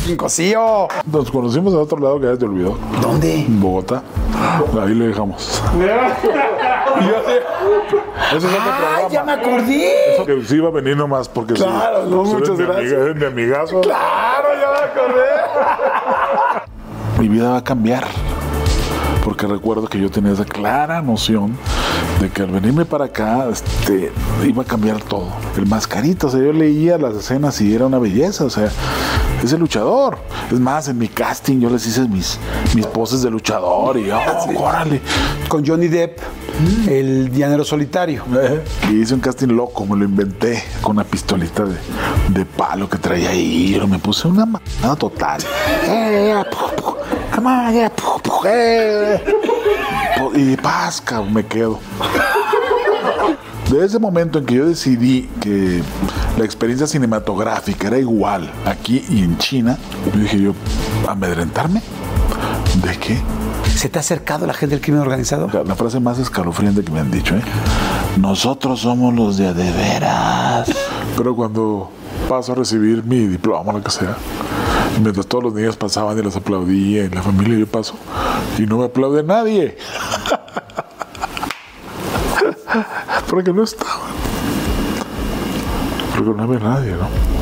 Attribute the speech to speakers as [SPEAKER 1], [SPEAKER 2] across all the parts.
[SPEAKER 1] Joaquín Cosío.
[SPEAKER 2] Nos conocimos en otro lado que ya te olvidó.
[SPEAKER 1] ¿Dónde?
[SPEAKER 2] En Bogotá. Ahí lo dejamos. Ese es otro
[SPEAKER 1] ¡Ay, ya me acordé!
[SPEAKER 2] Eso que sí iba a venir nomás porque sí.
[SPEAKER 1] Claro, no,
[SPEAKER 2] eres
[SPEAKER 1] muchas gracias.
[SPEAKER 2] amiga, mi amigazo.
[SPEAKER 1] ¡Claro, ya me acordé!
[SPEAKER 2] Mi vida va a cambiar. Porque recuerdo que yo tenía esa clara noción de que al venirme para acá este, iba a cambiar todo. El mascarito, o sea, yo leía las escenas y era una belleza, o sea, es el luchador. Es más, en mi casting yo les hice mis, mis poses de luchador y, oh, órale.
[SPEAKER 1] Con Johnny Depp, el llanero solitario.
[SPEAKER 2] Eh, Y hice un casting loco, me lo inventé con una pistolita de, de palo que traía ahí. Me puse una manada total. Y pasca, me quedo. Desde ese momento en que yo decidí que la experiencia cinematográfica era igual aquí y en China, yo dije yo, ¿amedrentarme? ¿De qué?
[SPEAKER 1] ¿Se te ha acercado la gente del crimen organizado?
[SPEAKER 2] La, frase más escalofriante que me han dicho, ¿eh? Nosotros somos los de a de veras. Pero cuando paso a recibir mi diploma, lo que sea, mientras todos los niños pasaban y los aplaudía, y la familia yo paso, y no me aplaude nadie. Porque no estaban. Porque no había nadie, ¿no?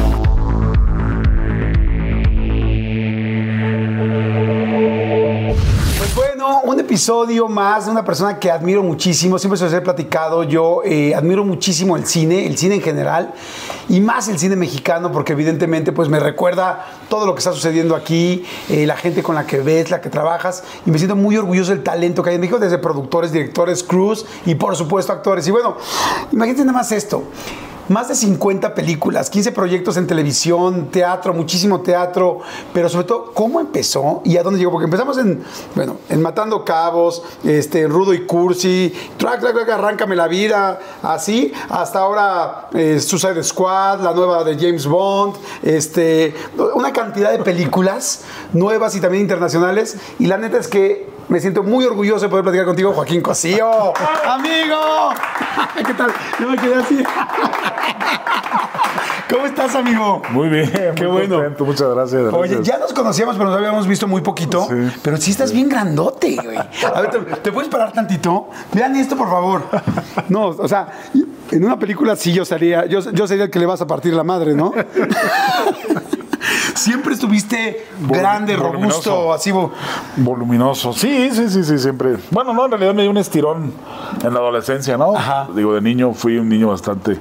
[SPEAKER 1] Un episodio más de una persona que admiro muchísimo, siempre se los he platicado, yo eh, admiro muchísimo el cine, el cine en general, y más el cine mexicano, porque evidentemente pues me recuerda todo lo que está sucediendo aquí, eh, la gente con la que ves, la que trabajas, y me siento muy orgulloso del talento que hay en México, desde productores, directores, crews, y por supuesto actores. Y bueno, imagínate nada más esto. Más de 50 películas, 15 proyectos en televisión, teatro, muchísimo teatro, pero sobre todo, ¿cómo empezó y a dónde llegó? Porque empezamos en, bueno, en Matando Cabos, este, en Rudo y Cursi, track, track, track, Arráncame la vida, así, hasta ahora eh, Suicide Squad, la nueva de James Bond, este, una cantidad de películas nuevas y también internacionales, y la neta es que me siento muy orgulloso de poder platicar contigo, Joaquín Cosío. ¡Amigo! ¿Qué tal? Yo me quedé así. ¿Cómo estás, amigo?
[SPEAKER 2] Muy bien,
[SPEAKER 1] Qué
[SPEAKER 2] muy
[SPEAKER 1] bueno.
[SPEAKER 2] contento, muchas gracias.
[SPEAKER 1] Oye,
[SPEAKER 2] gracias.
[SPEAKER 1] ya nos conocíamos, pero nos habíamos visto muy poquito.
[SPEAKER 2] Sí.
[SPEAKER 1] Pero sí estás bien grandote, güey. A ver, ¿te, te puedes parar tantito? Vean esto, por favor. No, o sea, en una película sí yo sería, yo, yo sería el que le vas a partir la madre, ¿no? Siempre estuviste grande,
[SPEAKER 2] voluminoso.
[SPEAKER 1] robusto, así.
[SPEAKER 2] Voluminoso. Sí, sí, sí, sí, siempre. Bueno, no, en realidad me dio un estirón en la adolescencia, ¿no?
[SPEAKER 1] Ajá.
[SPEAKER 2] Digo, de niño fui un niño bastante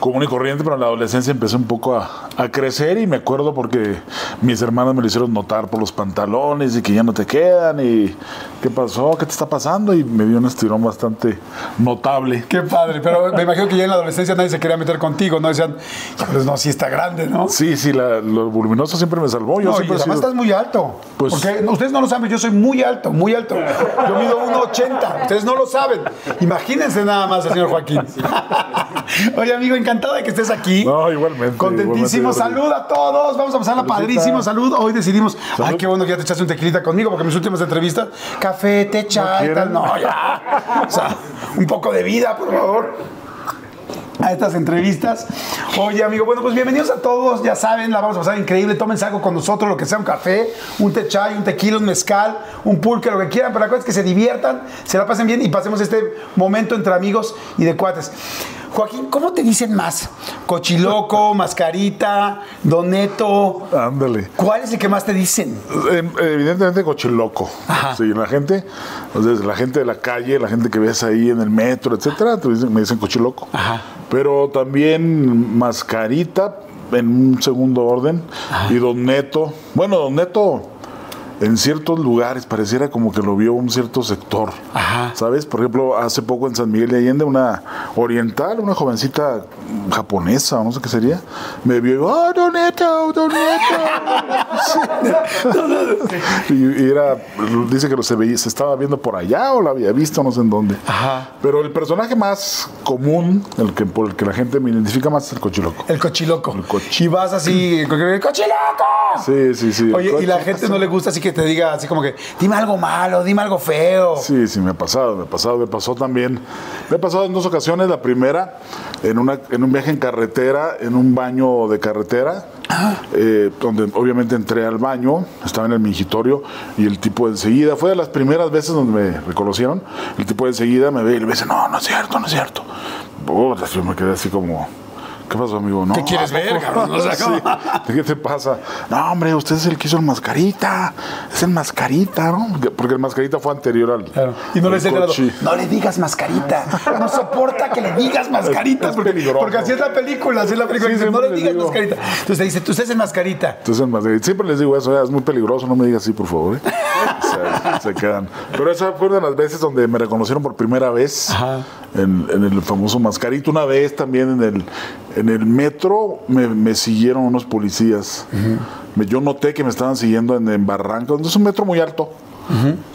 [SPEAKER 2] común y corriente, pero en la adolescencia empecé un poco a, a crecer y me acuerdo porque mis hermanos me lo hicieron notar por los pantalones y que ya no te quedan y qué pasó, qué te está pasando y me dio un estirón bastante notable.
[SPEAKER 1] Qué padre, pero me imagino que ya en la adolescencia nadie se quería meter contigo, ¿no? Decían, pues no, sí está grande, ¿no?
[SPEAKER 2] Sí, sí, la- lo voluminoso siempre me salvó. Yo
[SPEAKER 1] No, y
[SPEAKER 2] siempre he
[SPEAKER 1] además
[SPEAKER 2] sido-
[SPEAKER 1] estás muy alto.
[SPEAKER 2] Pues-
[SPEAKER 1] porque ustedes no lo saben, yo soy muy alto, muy alto. Yo mido 1,80. Ustedes no lo saben. Imagínense nada más al señor Joaquín. Oye, amigo, encantado de que estés aquí.
[SPEAKER 2] No, igualmente,
[SPEAKER 1] Contentísimo.
[SPEAKER 2] igualmente,
[SPEAKER 1] Salud a todos. Vamos a pasarla
[SPEAKER 2] Saludcita.
[SPEAKER 1] padrísimo. Salud. Hoy decidimos. Ay, qué bueno que ya te echaste un tequilita conmigo, porque mis últimas entrevistas, café,
[SPEAKER 2] quieren?
[SPEAKER 1] tal. No, ya. O sea, un poco de vida, por favor a estas entrevistas. Oye, amigo, bueno, pues bienvenidos a todos. Ya saben, la vamos a pasar increíble. Tómense algo con nosotros, lo que sea, un café, un té chai, un tequila, un mezcal, un pulque, lo que quieran. Pero la cosa es que se diviertan, se la pasen bien y pasemos este momento entre amigos y de cuates. Joaquín, ¿cómo te dicen más? Cochiloco, mascarita, doneto.
[SPEAKER 2] Ándale.
[SPEAKER 1] ¿Cuál es el que más te dicen?
[SPEAKER 2] Em, Evidentemente cochiloco.
[SPEAKER 1] Ajá.
[SPEAKER 2] Sí, la gente, sea, la gente de la calle, la gente que ves ahí en el metro, etcétera, te dicen- me dicen cochiloco.
[SPEAKER 1] Ajá.
[SPEAKER 2] Pero también mascarita en un segundo orden y Don Neto. Bueno, Don Neto en ciertos lugares pareciera como que lo vio un cierto sector.
[SPEAKER 1] Ajá.
[SPEAKER 2] ¿Sabes? Por ejemplo, hace poco en San Miguel de Allende, una oriental, una jovencita japonesa, o no sé qué sería, me vio y ¡Oh, Don Neto, Don Neto! y, y era, dice que lo se, veía, se estaba viendo por allá o lo había visto, no sé en dónde.
[SPEAKER 1] Ajá.
[SPEAKER 2] Pero el personaje más común, el que, por el que la gente me identifica más, es el cochiloco.
[SPEAKER 1] El cochiloco.
[SPEAKER 2] El cochi-
[SPEAKER 1] Y vas así, ¡cochiloco!
[SPEAKER 2] Sí, sí, sí.
[SPEAKER 1] Oye, y la gente no le gusta así que te diga así como que, dime algo malo, dime algo feo.
[SPEAKER 2] Sí, sí, me ha pasado, me ha pasado, me pasó también. Me ha pasado en dos ocasiones. La primera, en, una, en un viaje en carretera, en un baño de carretera, eh, donde obviamente entré al baño, estaba en el mingitorio y el tipo enseguida, fue de las primeras veces donde me reconocieron, el tipo enseguida me ve y le dice, no, no es cierto, no es cierto. Puta, yo me quedé así como, ¿qué pasó, amigo? No,
[SPEAKER 1] ¿Qué quieres ver, cabrón? O sea,
[SPEAKER 2] Sí.
[SPEAKER 1] ¿cómo?
[SPEAKER 2] ¿Qué te pasa? No, hombre, usted es el que hizo el mascarita, es el mascarita, ¿no? Porque el mascarita fue anterior al...
[SPEAKER 1] Claro. Y no le no le digas mascarita. No soporta que le digas mascarita.
[SPEAKER 2] Es
[SPEAKER 1] porque,
[SPEAKER 2] peligroso.
[SPEAKER 1] porque así es la película, así es la película.
[SPEAKER 2] Sí,
[SPEAKER 1] dice, no le digas
[SPEAKER 2] digo.
[SPEAKER 1] mascarita. Entonces te dice, tú usted es el mascarita.
[SPEAKER 2] Entonces, en Madrid, siempre les digo eso, "Ah, es muy peligroso, no me digas así, por favor. ¿eh?". se, se quedan. Pero esa fue una de las veces donde me reconocieron por primera vez en, en el famoso mascarito. Una vez también en el, en el metro me, me siguieron unos policías. Yo noté que me estaban siguiendo en, en Barranca, donde es un metro muy alto.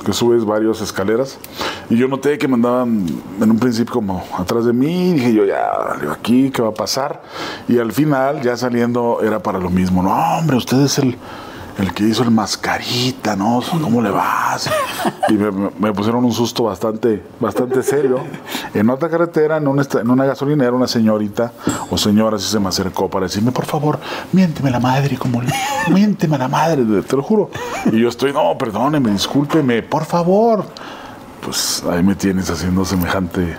[SPEAKER 2] Que subes varias escaleras. Y yo noté que me andaban en un principio como atrás de mí. Y dije yo, ya, aquí, ¿qué va a pasar? Y al final, ya saliendo, era para lo mismo. No, hombre, usted es el, el que hizo el mascarita, ¿no? ¿Cómo le vas? Y me, pusieron un susto bastante, bastante serio. En otra carretera, en una, en una gasolinera, una señorita o señora así se me acercó para decirme, por favor, miénteme la madre, como le, miénteme la madre, te lo juro. Y yo estoy, no, perdóneme, discúlpeme, por favor. Pues ahí me tienes haciendo semejante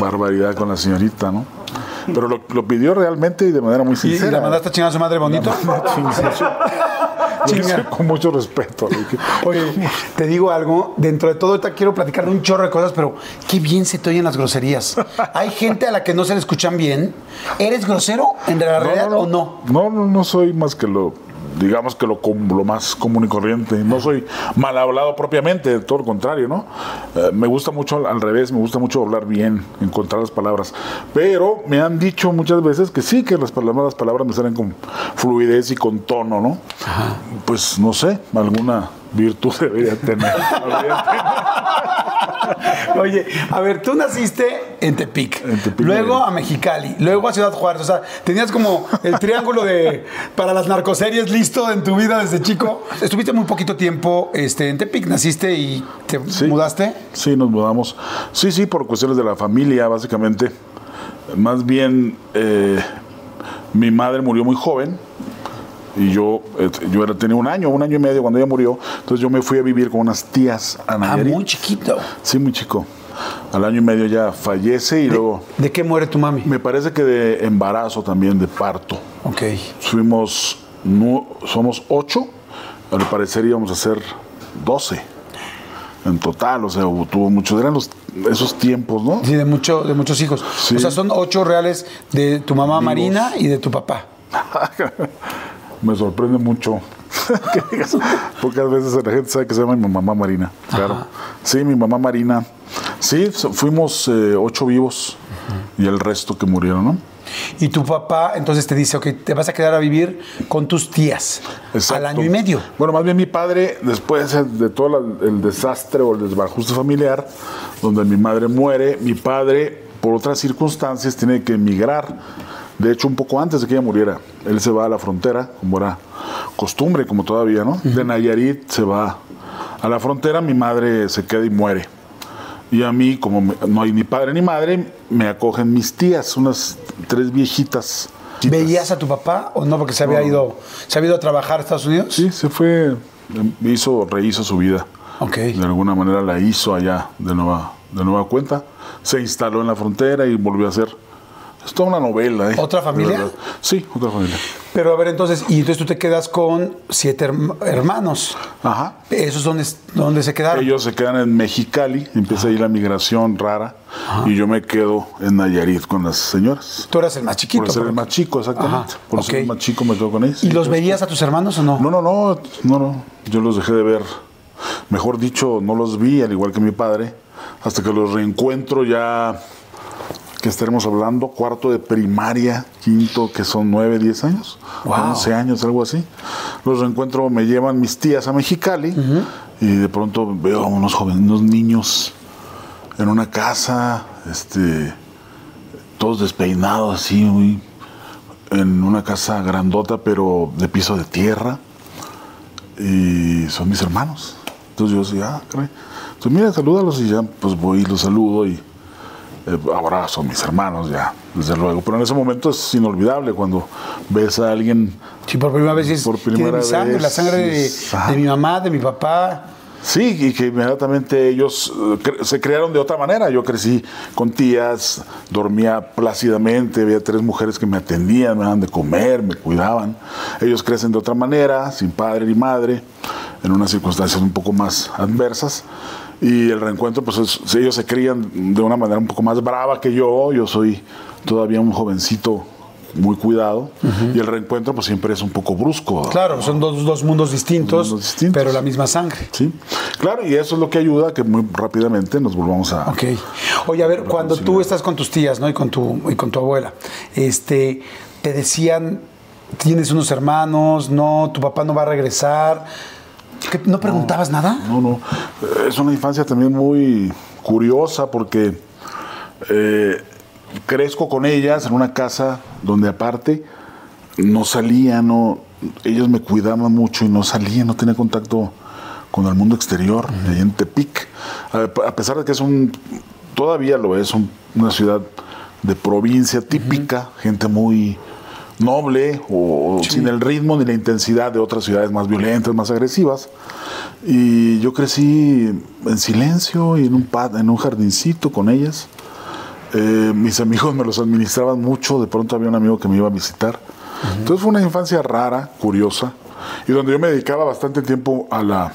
[SPEAKER 2] barbaridad con la señorita, ¿no? Pero lo, lo pidió realmente y de manera muy
[SPEAKER 1] ¿Y, y
[SPEAKER 2] sincera.
[SPEAKER 1] la mandaste a chingar a su madre bonito? Chinga.
[SPEAKER 2] con mucho respeto.
[SPEAKER 1] Oye, te digo algo, dentro de todo ahorita quiero platicar de un chorro de cosas, pero qué bien se te oyen las groserías. Hay gente a la que no se le escuchan bien. ¿Eres grosero en la realidad o no?
[SPEAKER 2] No, no, no soy más que lo, digamos que lo, lo más común y corriente. No soy mal hablado propiamente, todo lo contrario, ¿no? Eh, me gusta mucho al- al revés, me gusta mucho hablar bien, encontrar las palabras. Pero me han dicho muchas veces que sí, que las palabras, las palabras me salen con fluidez y con tono, ¿no? Pues no sé, alguna virtud debería tener.
[SPEAKER 1] Oye, a ver, tú naciste en Tepic,
[SPEAKER 2] En Tepic,
[SPEAKER 1] luego a Mexicali, luego a Ciudad Juárez. O sea, tenías como el triángulo de para las narcoseries listo en tu vida desde chico. Estuviste muy poquito tiempo este, en Tepic, naciste y te
[SPEAKER 2] Sí.
[SPEAKER 1] mudaste.
[SPEAKER 2] Sí, nos mudamos. Sí, sí, por cuestiones de la familia, básicamente. Más bien, eh, mi madre murió muy joven y yo, eh, yo era, tenía un año, un año y medio cuando ella murió. Entonces yo me fui a vivir con unas tías a
[SPEAKER 1] Ah,
[SPEAKER 2] Nayarit.
[SPEAKER 1] muy chiquito.
[SPEAKER 2] Sí, muy chico. Al año y medio ya fallece y luego
[SPEAKER 1] ¿De qué muere tu mami?
[SPEAKER 2] me parece que de embarazo también, de parto.
[SPEAKER 1] Ok.
[SPEAKER 2] Fuimos, nu- somos ocho, al parecer íbamos a ser doce en total, o sea, tuvo muchos, eran los, esos tiempos, ¿no?
[SPEAKER 1] Sí, de, mucho, de muchos hijos.
[SPEAKER 2] Sí.
[SPEAKER 1] O sea, son ocho reales de tu mamá Marina y de tu papá.
[SPEAKER 2] Me sorprende mucho. que digas, Pocas veces la gente sabe que se llama mi mamá Marina. Claro. Sí, mi mamá Marina. Sí, fuimos eh, ocho vivos y el resto que murieron, ¿no?
[SPEAKER 1] Y tu papá entonces te dice, ok, te vas a quedar a vivir con tus tías
[SPEAKER 2] Exacto.
[SPEAKER 1] al año y medio.
[SPEAKER 2] Bueno, más bien mi padre, después de todo la- el desastre o el desbarajuste familiar, donde mi madre muere, mi padre, por otras circunstancias, tiene que emigrar. De hecho, un poco antes de que ella muriera, él se va a la frontera, como era costumbre, como todavía, ¿no? De Nayarit se va a la frontera, mi madre se queda y muere. Y a mí, como no hay ni padre ni madre, me acogen mis tías, unas tres viejitas.
[SPEAKER 1] ¿Veías a tu papá o no? Porque se había ido, se había ido a trabajar a Estados Unidos.
[SPEAKER 2] Sí, se fue, hizo, rehizo su vida.
[SPEAKER 1] Ok.
[SPEAKER 2] De alguna manera la hizo allá de nueva, de nueva cuenta. Se instaló en la frontera y volvió a hacer. Es toda una novela. ¿eh?
[SPEAKER 1] ¿Otra familia?
[SPEAKER 2] Sí, otra familia.
[SPEAKER 1] Pero a ver, entonces, y entonces tú te quedas con siete herm- hermanos.
[SPEAKER 2] Ajá.
[SPEAKER 1] ¿Esos dónde, dónde se quedaron?
[SPEAKER 2] Ellos se quedan en Mexicali, empieza ahí la migración rara y yo me quedo en Nayarit con las señoras.
[SPEAKER 1] Tú eras el más chiquito.
[SPEAKER 2] Por ser el más chico, exactamente.
[SPEAKER 1] Ajá,
[SPEAKER 2] Por ser
[SPEAKER 1] ok.
[SPEAKER 2] el más chico me quedo con ellos.
[SPEAKER 1] ¿Y los veías a tus hermanos o no?
[SPEAKER 2] No, no, no, no, no. Yo los dejé de ver. Mejor dicho, no los vi, al igual que mi padre, hasta que los reencuentro ya, que estaremos hablando, cuarto de primaria, quinto, que son nueve, diez años,
[SPEAKER 1] Wow.
[SPEAKER 2] 11 años, algo así. Los reencuentro, me llevan mis tías a Mexicali y de pronto veo a unos jóvenes, unos niños en una casa, este, todos despeinados así, muy, en una casa grandota, pero de piso de tierra y son mis hermanos. Entonces yo decía, ah, caray. Entonces mira, salúdalos y ya pues voy y los saludo y, Eh, ahora son mis hermanos ya, desde luego. Pero en ese momento es inolvidable cuando ves a alguien.
[SPEAKER 1] Sí, por primera vez es
[SPEAKER 2] Por primera
[SPEAKER 1] mi sangre,
[SPEAKER 2] vez,
[SPEAKER 1] la sangre de, de mi mamá, de mi papá.
[SPEAKER 2] Sí, y que inmediatamente ellos eh, cre- se crearon de otra manera. Yo crecí con tías, dormía plácidamente, había tres mujeres que me atendían, me daban de comer, me cuidaban. Ellos crecen de otra manera, sin padre ni madre, en unas circunstancias un poco más adversas. Y el reencuentro, pues es- ellos se crían de una manera un poco más brava que yo. Yo soy todavía un jovencito muy cuidado. Y el reencuentro, pues siempre es un poco brusco.
[SPEAKER 1] Claro, son dos, dos mundos distintos,
[SPEAKER 2] Mundos distintos.
[SPEAKER 1] pero la misma sangre.
[SPEAKER 2] Sí, claro, y eso es lo que ayuda a que muy rápidamente nos volvamos a...
[SPEAKER 1] Ok. Oye, a ver, cuando tú estás con tus tías, ¿no? Y con tu, y con tu abuela, este, te decían, tienes unos hermanos, no, tu papá no va a regresar. ¿Qué, ¿No preguntabas nada?
[SPEAKER 2] No, no. Es una infancia también muy curiosa porque eh, crezco con ellas en una casa donde aparte no salía, no, ellos me cuidaban mucho y no salía, no tenía contacto con el mundo exterior, ahí en Tepic. A, a pesar de que es un, todavía lo es, un- una ciudad de provincia típica, gente muy noble o sin el ritmo ni la intensidad de otras ciudades más violentas, más agresivas. Y yo crecí en silencio y en un, pad- en un jardincito con ellas. Eh, mis amigos me los administraban mucho, de pronto había un amigo que me iba a visitar. Entonces fue una infancia rara, curiosa, y donde yo me dedicaba bastante tiempo a la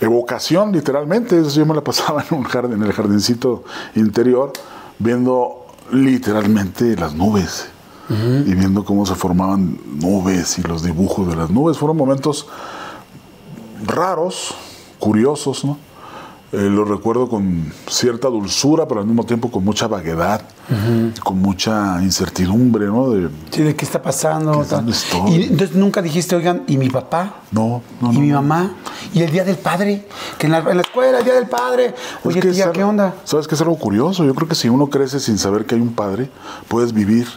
[SPEAKER 2] evocación, literalmente. Eso yo me la pasaba en, un jardín, en el jardincito interior, viendo literalmente las nubes y viendo cómo se formaban nubes y los dibujos de las nubes. Fueron momentos raros, curiosos, ¿no? Eh, lo recuerdo con cierta dulzura, pero al mismo tiempo con mucha vaguedad, con mucha incertidumbre, ¿no? De,
[SPEAKER 1] Sí, ¿de qué está pasando?
[SPEAKER 2] ¿Qué- estoy?
[SPEAKER 1] Y entonces nunca dijiste, oigan, ¿y mi papá?
[SPEAKER 2] no, no,
[SPEAKER 1] ¿Y
[SPEAKER 2] no,
[SPEAKER 1] mi
[SPEAKER 2] no.
[SPEAKER 1] mamá? ¿Y el día del padre? Que en la, en la escuela, el día del padre. Oye,
[SPEAKER 2] Es que
[SPEAKER 1] tía, ¿qué onda?
[SPEAKER 2] ¿Sabes qué es algo curioso? Yo creo que si uno crece sin saber que hay un padre, puedes vivir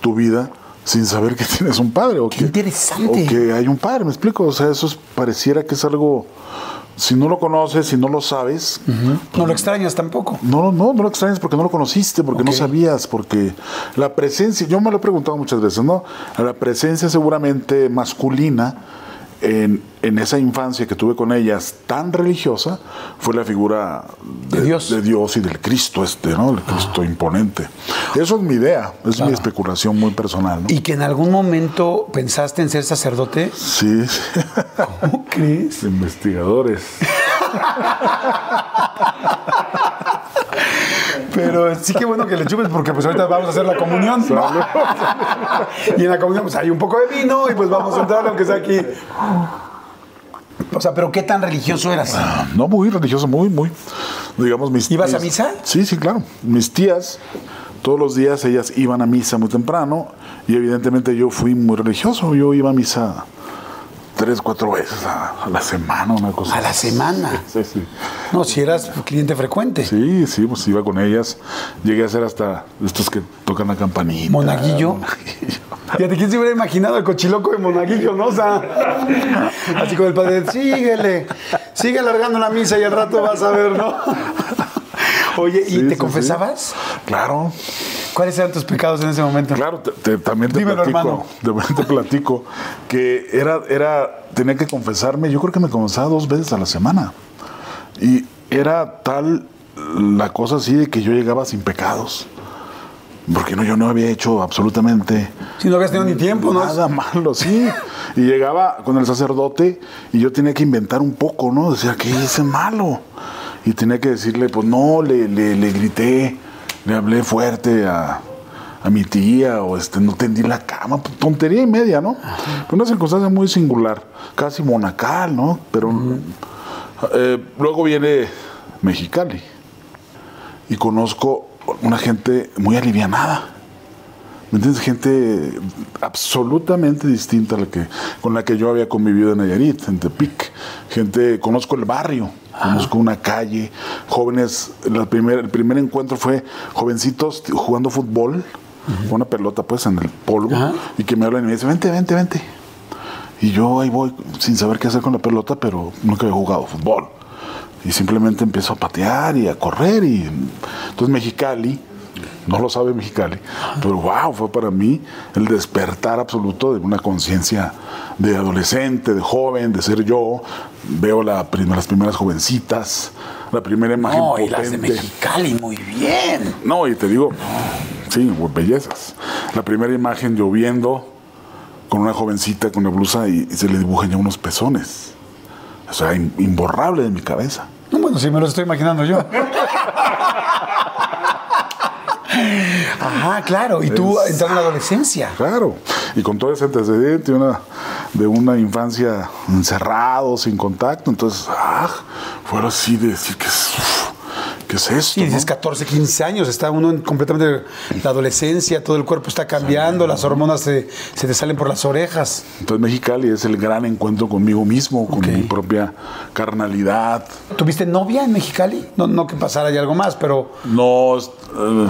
[SPEAKER 2] tu vida sin saber que tienes un padre. O
[SPEAKER 1] Qué
[SPEAKER 2] que,
[SPEAKER 1] interesante.
[SPEAKER 2] O que hay un padre, ¿me explico? O sea, eso es- pareciera que es algo... Si no lo conoces, si no lo sabes,
[SPEAKER 1] No lo extrañas tampoco.
[SPEAKER 2] no, no, no lo extrañas porque no lo conociste, porque no sabías, porque la presencia, yo me lo he preguntado muchas veces, ¿no? La presencia seguramente masculina en, en esa infancia que tuve con ellas tan religiosa fue la figura
[SPEAKER 1] De Dios.
[SPEAKER 2] de Dios y del Cristo este, ¿no? El Cristo imponente. Eso es mi idea, es mi especulación muy personal, ¿no?
[SPEAKER 1] ¿Y que en algún momento pensaste en ser sacerdote?
[SPEAKER 2] Sí, sí.
[SPEAKER 1] ¿Cómo crees?
[SPEAKER 2] investigadores.
[SPEAKER 1] Pero sí que bueno que le chupes porque pues ahorita vamos a hacer la comunión. y en la comunión pues hay un poco de vino y pues vamos a entrar aunque sea aquí. O sea, pero ¿qué tan religioso eras?
[SPEAKER 2] No, muy religioso, muy, muy. Digamos, mis
[SPEAKER 1] ¿Ibas a
[SPEAKER 2] mis-
[SPEAKER 1] misa?
[SPEAKER 2] Sí, sí, claro. Mis tías, todos los días ellas iban a misa muy temprano y evidentemente yo fui muy religioso. Yo iba a misa tres, cuatro veces a, a la semana, una cosa
[SPEAKER 1] ¿A la semana?
[SPEAKER 2] Sí, sí.
[SPEAKER 1] No, si eras cliente frecuente.
[SPEAKER 2] Sí, sí, pues iba con ellas. Llegué a ser hasta estos que tocan la campanita.
[SPEAKER 1] ¿Monaguillo?
[SPEAKER 2] Monaguillo.
[SPEAKER 1] Fíjate, ¿quién se hubiera imaginado el cochiloco de Monaguillo, no? O sea, así con el padre, síguele, sigue alargando la misa y al rato vas a ver, ¿no? Oye, ¿y
[SPEAKER 2] Sí,
[SPEAKER 1] te
[SPEAKER 2] sí,
[SPEAKER 1] confesabas?
[SPEAKER 2] Claro,
[SPEAKER 1] ¿Cuáles eran tus pecados en ese momento?
[SPEAKER 2] Claro, te- te- también te
[SPEAKER 1] Dímelo,
[SPEAKER 2] platico, te, te platico que era, era, tenía que confesarme, yo creo que me confesaba dos veces a la semana. Y era tal la cosa así de que yo llegaba sin pecados. Porque no, yo no había hecho absolutamente
[SPEAKER 1] Si no habías tenido ni tiempo, ¿no?
[SPEAKER 2] nada malo, sí. Y llegaba con el sacerdote y yo tenía que inventar un poco, ¿no? Decía, ¿qué hice malo? Y tenía que decirle, pues no, le, le, le grité, le hablé fuerte a, a mi tía, o este, no tendí la cama, pues, tontería y media, ¿no? Una circunstancia muy singular, casi monacal, ¿no? Pero eh, luego viene Mexicali y conozco una gente muy alivianada. ¿Me entiendes? Gente absolutamente distinta a la que, con la que yo había convivido en Nayarit, en Tepic. Gente, conozco el barrio, conozco una calle, jóvenes, la primer- el primer encuentro fue jovencitos jugando fútbol, con una pelota pues en el polvo,
[SPEAKER 1] Ajá.
[SPEAKER 2] y que me hablan y me dicen, vente, vente, vente. Y yo ahí voy sin saber qué hacer con la pelota, pero nunca había jugado fútbol. y simplemente empiezo a patear y a correr. Y entonces Mexicali, no lo sabe Mexicali, pero wow, fue para mí el despertar absoluto de una conciencia de adolescente, de joven, de ser yo. Veo la prim- las primeras jovencitas, la primera imagen
[SPEAKER 1] No, y las de. Mexicali, muy bien.
[SPEAKER 2] No, y te digo, sí, bellezas. La primera imagen lloviendo con una jovencita con una blusa y, y se le dibujan ya unos pezones. O sea, im- imborrable de mi cabeza.
[SPEAKER 1] No, bueno, sí me lo estoy imaginando yo. Ajá, claro. Y tú
[SPEAKER 2] Es-
[SPEAKER 1] en la adolescencia.
[SPEAKER 2] Claro. Y con todo ese antecedente una, de una infancia encerrado, sin contacto. Entonces, ah, fue así de decir, ¿qué es, ¿qué es esto?
[SPEAKER 1] Y dices
[SPEAKER 2] no?
[SPEAKER 1] 14, 15 años, está uno en completamente la adolescencia, todo el cuerpo está cambiando, las hormonas se, se te salen por las orejas.
[SPEAKER 2] Entonces, Mexicali es el gran encuentro conmigo mismo, con mi propia carnalidad,
[SPEAKER 1] ¿Tuviste novia en Mexicali? No, no que pasara ya algo más, pero
[SPEAKER 2] No, eh,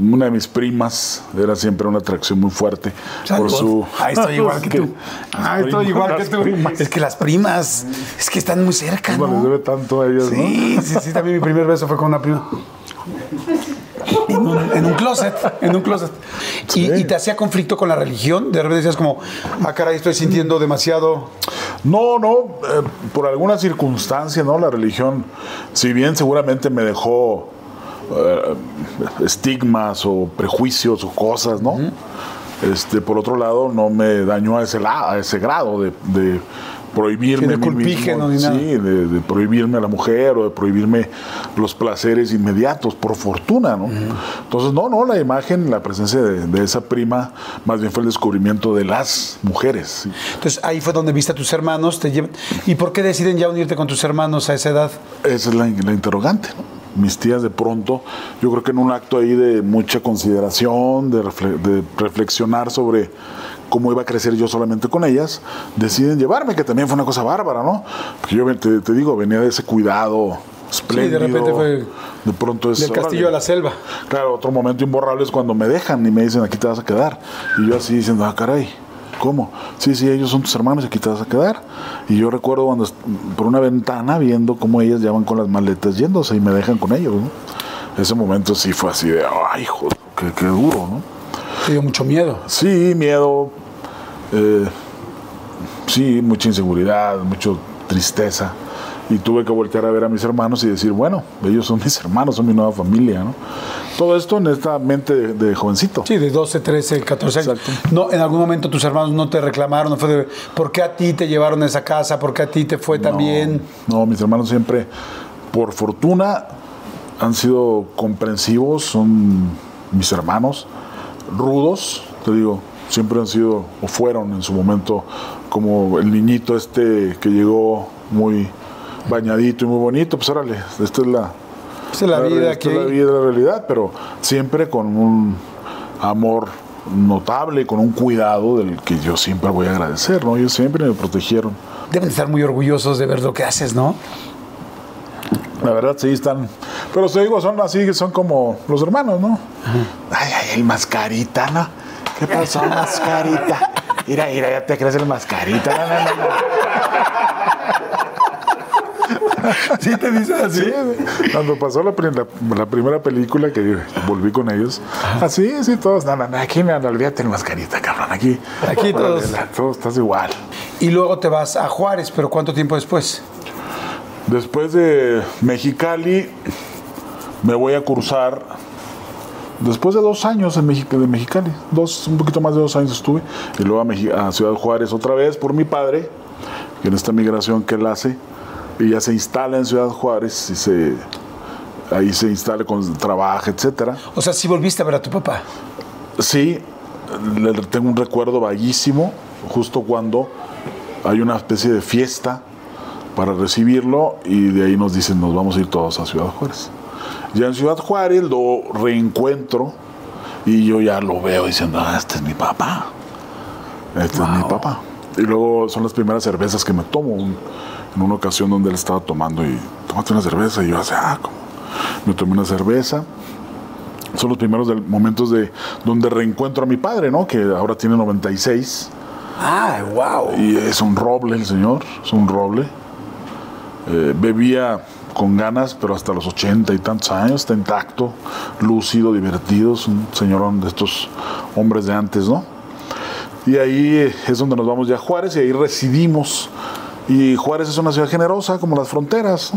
[SPEAKER 2] una de mis primas era siempre una atracción muy fuerte por su.
[SPEAKER 1] Ahí estoy igual que tú. Ahí estoy igual que tú.
[SPEAKER 2] primas.
[SPEAKER 1] Es que las primas, es que están muy cerca,
[SPEAKER 2] Uno les
[SPEAKER 1] ¿no?
[SPEAKER 2] debe tanto a ellas,
[SPEAKER 1] Sí, sí, sí, también mi primer beso fue con una prima. En un, en un closet, en un closet. Y, y te hacía conflicto con la religión. De repente decías como, ah, caray, estoy sintiendo demasiado.
[SPEAKER 2] ¿no? No, no, eh, por alguna circunstancia, ¿no? La religión, si bien seguramente me dejó eh, estigmas o prejuicios o cosas, ¿no? Este, por otro lado, no me dañó a ese, la- a ese grado de, de prohibirme
[SPEAKER 1] Sí,
[SPEAKER 2] mismo,
[SPEAKER 1] ni nada.
[SPEAKER 2] sí, de, de prohibirme a la mujer o de prohibirme los placeres inmediatos, por fortuna, ¿no? Entonces, no, no, la imagen, la presencia de, de esa prima, más bien fue el descubrimiento de las mujeres. ¿sí?
[SPEAKER 1] Entonces ahí fue donde viste a tus hermanos. Te llevan- ¿Y por qué deciden ya unirte con tus hermanos a esa edad?
[SPEAKER 2] Esa es la, la interrogante. ¿no? Mis tías de pronto, yo creo que en un acto ahí de mucha consideración, de, refle- de reflexionar sobre cómo iba a crecer yo solamente con ellas, deciden llevarme, que también fue una cosa bárbara, ¿no? Porque yo te, te digo, venía de ese cuidado espléndido.
[SPEAKER 1] repente fue
[SPEAKER 2] de pronto es,
[SPEAKER 1] Del castillo
[SPEAKER 2] órale.
[SPEAKER 1] a la selva.
[SPEAKER 2] Claro, otro momento imborrable es cuando me dejan y me dicen, aquí te vas a quedar. Y yo así diciendo, ah, caray, ¿cómo? Sí, sí, ellos son tus hermanos y aquí te vas a quedar. Y yo recuerdo cuando por una ventana viendo cómo ellas ya van con las maletas yéndose y me dejan con ellos, ¿no? Ese momento sí fue así de, ay, joder, qué, qué duro, ¿no?
[SPEAKER 1] Te dio mucho miedo.
[SPEAKER 2] Sí, miedo, eh, sí, mucha inseguridad, mucha tristeza. Y tuve que voltear a ver a mis hermanos y decir, bueno, ellos son mis hermanos, son mi nueva familia, ¿no? Todo esto en esta mente de, de jovencito.
[SPEAKER 1] Sí, de 12, 13, 14 años.
[SPEAKER 2] Exacto.
[SPEAKER 1] No, en algún momento tus hermanos no te reclamaron, no fue de, ¿por qué a ti te llevaron a esa casa? ¿Por qué a ti te fue tan bien?
[SPEAKER 2] No, mis hermanos siempre, por fortuna, han sido comprensivos, son mis hermanos, rudos, te digo, siempre han sido o fueron en su momento como el niñito este que llegó muy bañadito y muy bonito, pues órale, esta es la,
[SPEAKER 1] Esa es la vida
[SPEAKER 2] esta es la vida, la realidad, pero siempre con un amor notable, con un cuidado del que yo siempre voy a agradecer, ¿no? Ellos siempre me protegieron.
[SPEAKER 1] Deben estar muy orgullosos de ver lo que haces, ¿no?
[SPEAKER 2] La verdad, sí están. Pero te digo, son así, son como los hermanos, ¿no? Ay, ay, el mascarita, ¿no? ¿Qué pasó, mascarita? Mira, mira, ya te crees el mascarita. No, no, no.
[SPEAKER 1] Sí, te dicen así.
[SPEAKER 2] Sí, cuando pasó la, pri- la- la primera película que volví con ellos, así, sí, todos, no, no, aquí no, olvídate el mascarita, cabrón, aquí.
[SPEAKER 1] Aquí todos.
[SPEAKER 2] Todos estás igual.
[SPEAKER 1] Y luego te vas a Juárez, pero ¿cuánto tiempo después?
[SPEAKER 2] Después de Mexicali, me voy a cursar. Después de dos años en Mexi- de Mexicali, dos, un poquito más de dos años estuve, y luego a, Ciudad Juárez otra vez por mi padre, en esta migración que él hace, y ya se instala en Ciudad Juárez, y se, ahí se instala con trabajo, etcétera.
[SPEAKER 1] O sea, si volviste a ver a tu papá.
[SPEAKER 2] Sí, le- tengo un recuerdo vaguísimo, justo cuando hay una especie de fiesta para recibirlo y de ahí nos dicen nos vamos a ir todos a Ciudad Juárez. Ya en Ciudad Juárez lo reencuentro y yo ya lo veo diciendo, ah, este es mi papá. Este es mi papá. Y luego son las primeras cervezas que me tomo. un- en una ocasión donde él estaba tomando y tómate una cerveza y yo así, ah, ¿cómo? Me tomé una cerveza son los primeros del- momentos de donde reencuentro a mi padre, ¿no? Que ahora tiene 96
[SPEAKER 1] Ah, wow.
[SPEAKER 2] y es un roble el señor, es un roble. Eh, bebía con ganas, pero hasta los ochenta y tantos años, está intacto, lúcido, divertido, es un señorón de estos hombres de antes, ¿no? Y ahí es donde nos vamos ya a Juárez y ahí residimos. Y Juárez es una ciudad generosa, como las fronteras.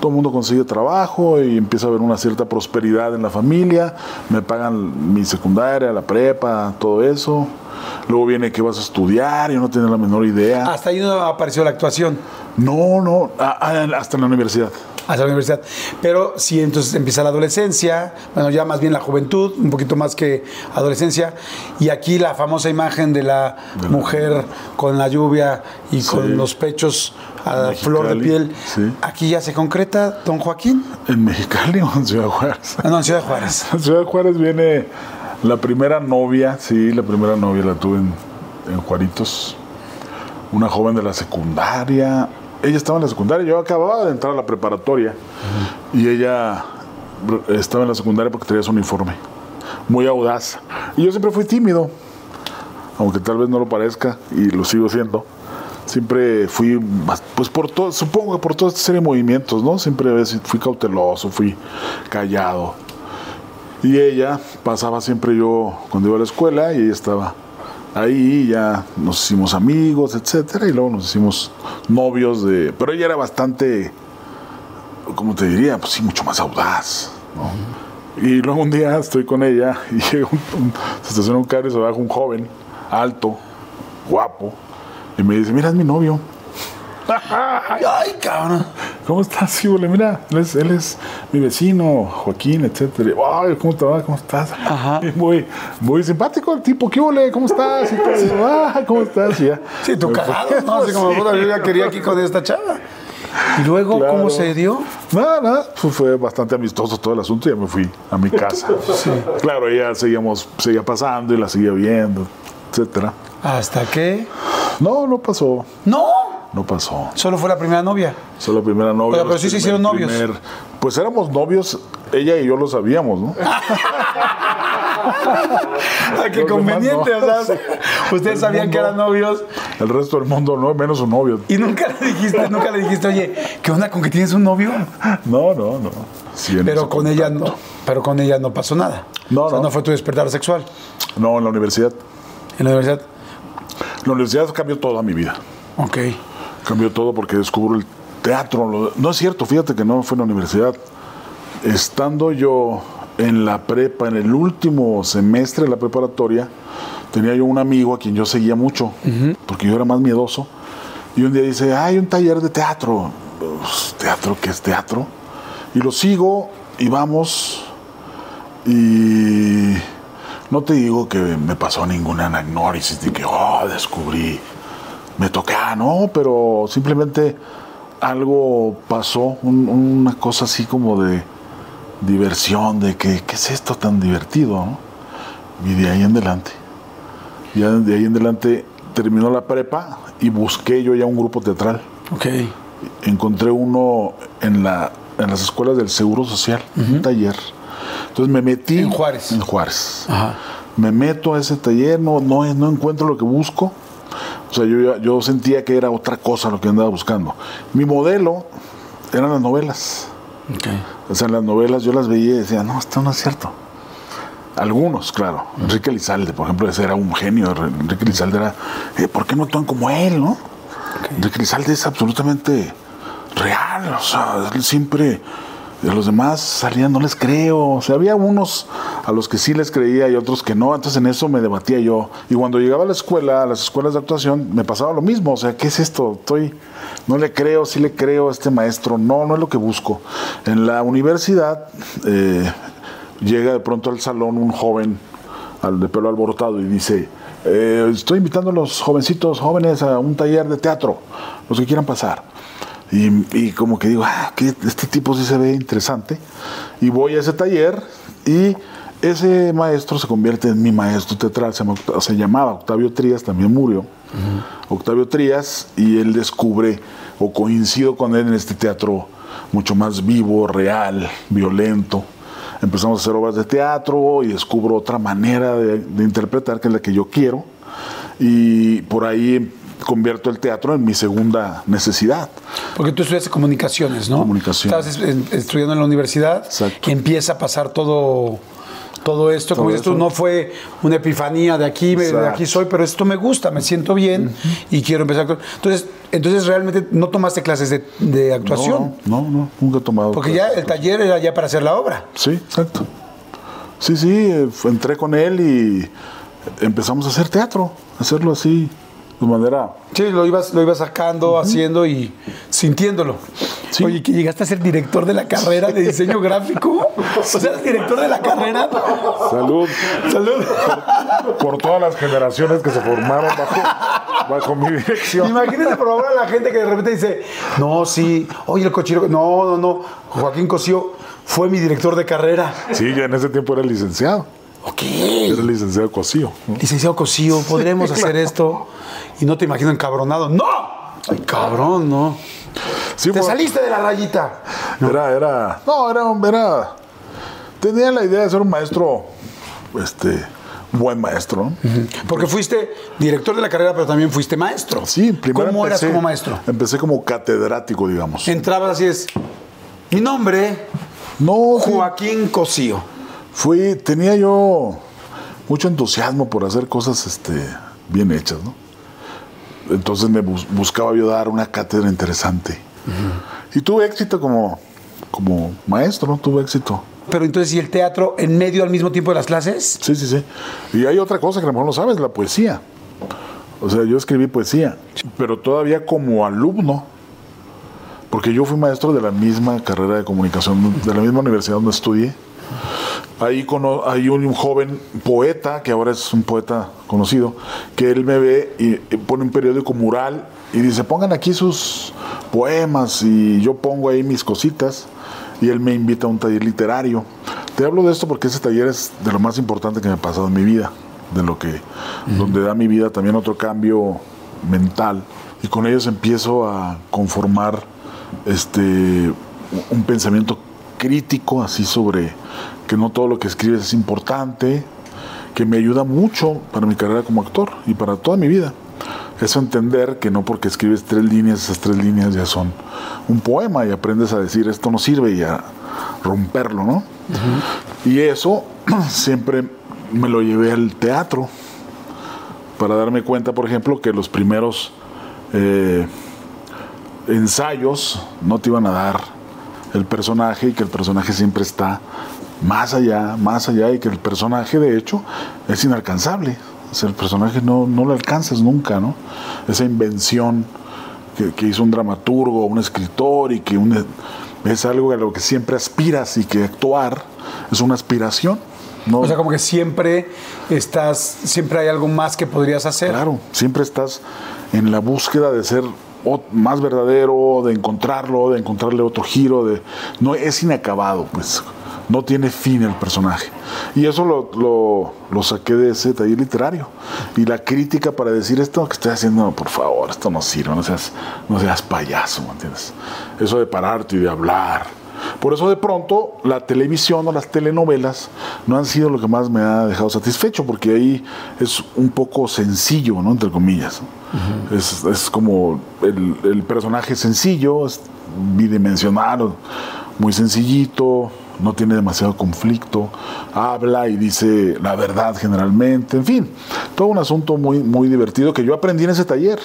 [SPEAKER 2] Todo el mundo consigue trabajo y empieza a haber una cierta prosperidad en la familia. Me pagan mi secundaria, la prepa, todo eso. Luego viene que vas a estudiar y no tiene la menor idea.
[SPEAKER 1] Hasta ahí no apareció la actuación.
[SPEAKER 2] No, no, hasta en la universidad.
[SPEAKER 1] Hasta la universidad. Pero sí, entonces empieza la adolescencia, bueno, ya más bien la juventud, un poquito más que adolescencia. Y aquí la famosa imagen de la mujer con la lluvia y con los pechos a
[SPEAKER 2] Mexicali,
[SPEAKER 1] flor de piel.
[SPEAKER 2] sí.
[SPEAKER 1] Aquí ya se concreta, don Joaquín.
[SPEAKER 2] ¿En Mexicali o en Ciudad Juárez?
[SPEAKER 1] Ah, no, en Ciudad Juárez.
[SPEAKER 2] En Ciudad Juárez viene la primera novia, sí, la primera novia la tuve en, en Juaritos. Una joven de la secundaria. Ella estaba en la secundaria, yo acababa de entrar a la preparatoria. Y ella estaba en la secundaria porque traía su uniforme. Muy audaz. Y yo siempre fui tímido, aunque tal vez no lo parezca, y lo sigo siendo. Siempre fui, pues por todo, supongo que por toda esta serie de movimientos, ¿no? Siempre fui cauteloso, fui callado. Y ella pasaba siempre yo cuando iba a la escuela y ella estaba ahí, ya nos hicimos amigos, etcétera, y luego nos hicimos novios de. Pero ella era bastante, ¿cómo te diría? Pues sí, mucho más audaz, ¿no? Y luego un día estoy con ella y llega un- se estaciona un carro y se baja un joven, alto, guapo, y me dice, mira, es mi novio.
[SPEAKER 1] Ay, cabrón.
[SPEAKER 2] ¿Cómo estás? Sí, bole, mira, él es, él es mi vecino, Joaquín, etcétera. Ay, ¿cómo te va? ¿Cómo estás?
[SPEAKER 1] Ajá.
[SPEAKER 2] Muy, muy simpático el tipo, ¿qué ole? ¿Cómo estás? Y "Ah, ¿cómo estás? Y ya.
[SPEAKER 1] Sí,
[SPEAKER 2] fue-
[SPEAKER 1] cagado, ¿no? Así como,
[SPEAKER 2] Sí.
[SPEAKER 1] yo ya quería aquí con esta chava. Y luego,
[SPEAKER 2] Claro.
[SPEAKER 1] ¿cómo se dio?
[SPEAKER 2] Nada, nada, pues fue bastante amistoso todo el asunto y ya me fui a mi casa. Claro, ella seguíamos, seguía pasando y la seguía viendo, etcétera.
[SPEAKER 1] ¿Hasta qué?
[SPEAKER 2] No, no pasó,
[SPEAKER 1] No,
[SPEAKER 2] no pasó.
[SPEAKER 1] solo fue la primera novia.
[SPEAKER 2] Solo primera novia.
[SPEAKER 1] Oiga, pero sí se hicieron novios.
[SPEAKER 2] primer- pues éramos novios, ella y yo lo sabíamos, ¿no?
[SPEAKER 1] Ah, qué conveniente,
[SPEAKER 2] no.
[SPEAKER 1] o sea, ustedes sabían que eran novios
[SPEAKER 2] El resto del mundo no, menos su novio.
[SPEAKER 1] y nunca le dijiste, nunca le dijiste, oye, ¿qué onda con que tienes un novio?
[SPEAKER 2] No, no, no. Sí,
[SPEAKER 1] Pero con ella no, pero con ella no pasó nada.
[SPEAKER 2] No,
[SPEAKER 1] o sea,
[SPEAKER 2] no.
[SPEAKER 1] no fue tu despertar sexual
[SPEAKER 2] No, en la universidad.
[SPEAKER 1] en la universidad.
[SPEAKER 2] La universidad cambió toda mi vida.
[SPEAKER 1] Ok.
[SPEAKER 2] Cambió todo porque descubro el teatro. No es cierto, fíjate que no fue en la universidad. Estando yo en la prepa, en el último semestre de la preparatoria, tenía yo un amigo a quien yo seguía mucho, porque yo era más miedoso. Y un día dice, hay un taller de teatro. Pues, ¿Teatro? ¿Qué es teatro? Y lo sigo y vamos. Y no te digo que me pasó ninguna anagnórisis de que, oh, descubrí me toca, no, pero simplemente algo pasó, un- una cosa así como de diversión, de que, ¿qué es esto tan divertido? no? Y de ahí en adelante, ya de ahí en adelante terminó la prepa y busqué yo ya un grupo teatral.
[SPEAKER 1] Ok.
[SPEAKER 2] Encontré uno en, la, en las escuelas del Seguro Social, un taller. Entonces me metí.
[SPEAKER 1] En Juárez.
[SPEAKER 2] En Juárez.
[SPEAKER 1] Ajá.
[SPEAKER 2] Me meto a ese taller, no, no, no encuentro lo que busco. O sea, yo, yo sentía que era otra cosa lo que andaba buscando. Mi modelo eran las novelas. O sea, las novelas yo las veía y decía, no, esto no es cierto. Algunos, claro. Enrique Lizalde, por ejemplo, ese era un genio. Enrique Lizalde era, eh, ¿por qué no actúan como él, no? Enrique Lizalde es absolutamente real. O sea, él siempre, de los demás salían, no les creo. O sea, había unos a los que sí les creía y otros que no. Entonces en eso me debatía yo. Y cuando llegaba a la escuela, a las escuelas de actuación, me pasaba lo mismo. O sea, ¿qué es esto? Estoy, no le creo, sí le creo a este maestro. No, no es lo que busco. En la universidad, eh, llega de pronto al salón un joven al de pelo alborotado y dice, eh, estoy invitando a los jovencitos jóvenes a un taller de teatro, los que quieran pasar. Y, y como que digo, ah, que este tipo sí se ve interesante. Y voy a ese taller y ese maestro se convierte en mi maestro teatral, se, se llamaba Octavio Trías, también murió. Octavio Trías, y él descubre, o coincido con él en este teatro mucho más vivo, real, violento. Empezamos a hacer obras de teatro y descubro otra manera de, de interpretar que es la que yo quiero. Y por ahí convierto el teatro en mi segunda necesidad.
[SPEAKER 1] Porque tú estudiaste comunicaciones, ¿no?
[SPEAKER 2] Comunicación.
[SPEAKER 1] Estabas estudiando en la universidad
[SPEAKER 2] Exacto.
[SPEAKER 1] y empieza a pasar todo, todo esto. Como
[SPEAKER 2] Todo
[SPEAKER 1] dices tú, no fue una epifanía de aquí, de aquí soy, pero esto me gusta, me siento bien y quiero empezar. Entonces, entonces realmente no tomaste clases de, de actuación.
[SPEAKER 2] No, no, no, nunca he tomado.
[SPEAKER 1] Porque ya el taller era ya para hacer la obra.
[SPEAKER 2] Sí, exacto. Sí, sí, eh, entré con él y empezamos a hacer teatro, hacerlo así, de manera...
[SPEAKER 1] Sí, lo ibas, lo ibas sacando, haciendo y sintiéndolo.
[SPEAKER 2] Sí.
[SPEAKER 1] Oye, que llegaste a ser director de la carrera de diseño gráfico. O sea, eres director de la carrera.
[SPEAKER 2] Salud
[SPEAKER 1] Salud.
[SPEAKER 2] por todas las generaciones que se formaron bajo, bajo mi dirección.
[SPEAKER 1] Imagínate por favor a la gente que de repente dice, no, sí, oye, el cochino, no, no, no, Joaquín Cosío fue mi director de carrera.
[SPEAKER 2] Sí, ya en ese tiempo era licenciado,
[SPEAKER 1] Ok.
[SPEAKER 2] era licenciado Cosío. ¿no?
[SPEAKER 1] Licenciado Cosío, ¿podremos hacer esto? Y no te imagino encabronado. ¡No! Ay, cabrón, no.
[SPEAKER 2] Sí,
[SPEAKER 1] Te saliste de la rayita.
[SPEAKER 2] Era, era, no, era, era, tenía la idea de ser un maestro, este, buen maestro, ¿no?
[SPEAKER 1] Porque fuiste director de la carrera, pero también fuiste maestro.
[SPEAKER 2] Sí, primero
[SPEAKER 1] ¿Cómo eras como maestro?
[SPEAKER 2] Empecé como catedrático, digamos.
[SPEAKER 1] Entrabas así es. Mi nombre,
[SPEAKER 2] No, sí,
[SPEAKER 1] Joaquín Cosío.
[SPEAKER 2] Fui, tenía yo mucho entusiasmo por hacer cosas, este, bien hechas, ¿no? Entonces me bus- buscaba yo dar una cátedra interesante. Y tuve éxito como, como maestro, ¿no? Tuve éxito.
[SPEAKER 1] Pero entonces, ¿y el teatro en medio al mismo tiempo de las clases?
[SPEAKER 2] Sí, sí, sí. Y hay otra cosa que a lo mejor no sabes, la poesía. O sea, yo escribí poesía, pero todavía como alumno, porque yo fui maestro de la misma carrera de comunicación, de la misma universidad donde estudié. Ahí cono- hay un, un joven poeta, que ahora es un poeta conocido, que él me ve y, y pone un periódico mural y dice, pongan aquí sus poemas y yo pongo ahí mis cositas y él me invita a un taller literario. Te hablo de esto porque ese taller es de lo más importante que me ha pasado en mi vida, de lo que, donde da mi vida también otro cambio mental. Y con ellos empiezo a conformar este un pensamiento crítico así sobre que no todo lo que escribes es importante, que me ayuda mucho para mi carrera como actor y para toda mi vida. Eso entender que no porque escribes tres líneas, esas tres líneas ya son un poema y aprendes a decir esto no sirve y a romperlo, ¿no? Y eso siempre me lo llevé al teatro para darme cuenta, por ejemplo, que los primeros eh, ensayos no te iban a dar el personaje y que el personaje siempre está más allá, más allá y que el personaje de hecho es inalcanzable. O sea, el personaje no, no lo alcanzas nunca, ¿no? Esa invención que, que hizo un dramaturgo, un escritor y que un- es algo a lo que siempre aspiras y que actuar es una aspiración. ¿no?
[SPEAKER 1] O sea, como que siempre estás, siempre hay algo más que podrías hacer.
[SPEAKER 2] Claro, siempre estás en la búsqueda de ser más verdadero, de encontrarlo, de encontrarle otro giro, de no es inacabado, pues no tiene fin el personaje. Y eso lo, lo- saqué de ese taller literario. Y la crítica para decir esto que estoy haciendo, por favor, esto no sirve, no seas, no seas payaso, ¿me entiendes? Eso de pararte y de hablar. Por eso de pronto la televisión o las telenovelas no han sido lo que más me ha dejado satisfecho, porque ahí es un poco sencillo, ¿no? Entre comillas. es, es como el, el personaje sencillo, es bidimensional, muy sencillito, no tiene demasiado conflicto, habla y dice la verdad generalmente, en fin, todo un asunto muy, muy divertido que yo aprendí en ese taller.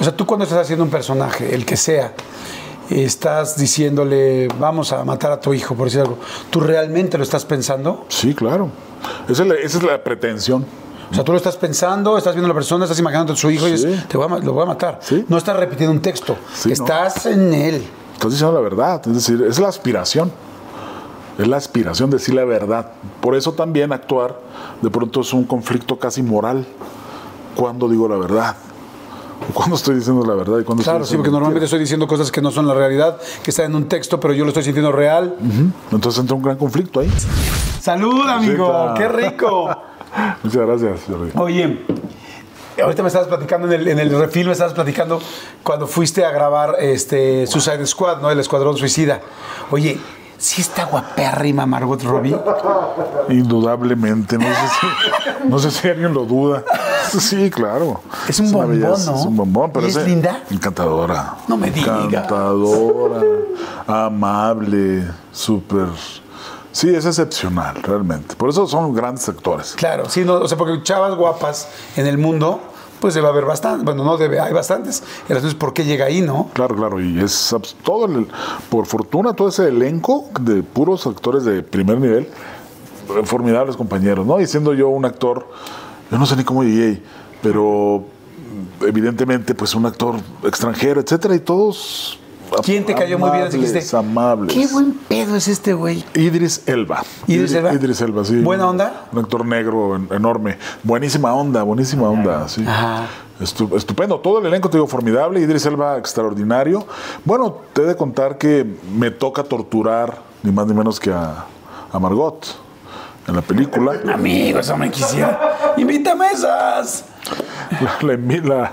[SPEAKER 1] O sea, tú cuando estás haciendo un personaje, el que sea, estás diciéndole, vamos a matar a tu hijo, por decir algo, ¿tú realmente lo estás pensando?
[SPEAKER 2] Sí, claro. Esa es la, esa es la pretensión.
[SPEAKER 1] O sea, tú lo estás pensando, estás viendo a la persona, estás imaginando a su hijo y dices, te voy a lo voy a matar.
[SPEAKER 2] Sí.
[SPEAKER 1] No estás repitiendo un texto,
[SPEAKER 2] Sí, no.
[SPEAKER 1] estás en él.
[SPEAKER 2] Estás diciendo la verdad, es decir, es la aspiración. Es la aspiración de decir la verdad. Por eso también actuar de pronto es un conflicto casi moral. Cuando digo la verdad. Cuando estoy diciendo la verdad y cuando
[SPEAKER 1] Claro, sí, porque normalmente estoy diciendo cosas que no son la realidad, que están en un texto, pero yo lo estoy sintiendo real.
[SPEAKER 2] Entonces entra un gran conflicto ahí.
[SPEAKER 1] ¡Salud, amigo! ¡Qué rico!
[SPEAKER 2] Muchas gracias, Jordi.
[SPEAKER 1] Oye, ahorita me estabas platicando en el, en el refil, me estabas platicando cuando fuiste a grabar este Suicide Squad, ¿no? El Escuadrón Suicida. Oye, ¿sí está guapérrima Margot Robbie?
[SPEAKER 2] Indudablemente, no sé si, no sé si alguien lo duda. Sí, claro.
[SPEAKER 1] Es un bombón,
[SPEAKER 2] belleza,
[SPEAKER 1] ¿no?
[SPEAKER 2] Es un bombón, pero
[SPEAKER 1] ¿Y es linda?
[SPEAKER 2] Encantadora.
[SPEAKER 1] No me digas.
[SPEAKER 2] Encantadora, amable, súper. Sí, es excepcional, realmente. Por eso son grandes actores.
[SPEAKER 1] Claro, sí, no, o sea, porque chavas guapas en el mundo, pues debe haber bastante. Bueno, no debe, hay bastantes. Y entonces, ¿por qué llega ahí, no?
[SPEAKER 2] Claro, claro, y es todo el, por fortuna todo ese elenco de puros actores de primer nivel, formidables compañeros, ¿no? Y siendo yo un actor, yo no sé ni cómo llegué, pero evidentemente pues un actor extranjero, etcétera, y todos
[SPEAKER 1] ¿Quién te cayó muy bien? Dijiste,
[SPEAKER 2] amables.
[SPEAKER 1] Qué buen pedo es este güey.
[SPEAKER 2] Idris Elba.
[SPEAKER 1] ¿Idris Elba?
[SPEAKER 2] Idris Elba, sí.
[SPEAKER 1] ¿Buena onda?
[SPEAKER 2] Un actor negro en- enorme. Buenísima onda, buenísima onda, sí.
[SPEAKER 1] Ajá.
[SPEAKER 2] Estu- estupendo. Todo el elenco, te digo, formidable. Idris Elba, extraordinario. Bueno, te he de contar que me toca torturar, ni más ni menos que a, a Margot en la película.
[SPEAKER 1] Amigo, eso me quisiera. Invítame esas.
[SPEAKER 2] la, la-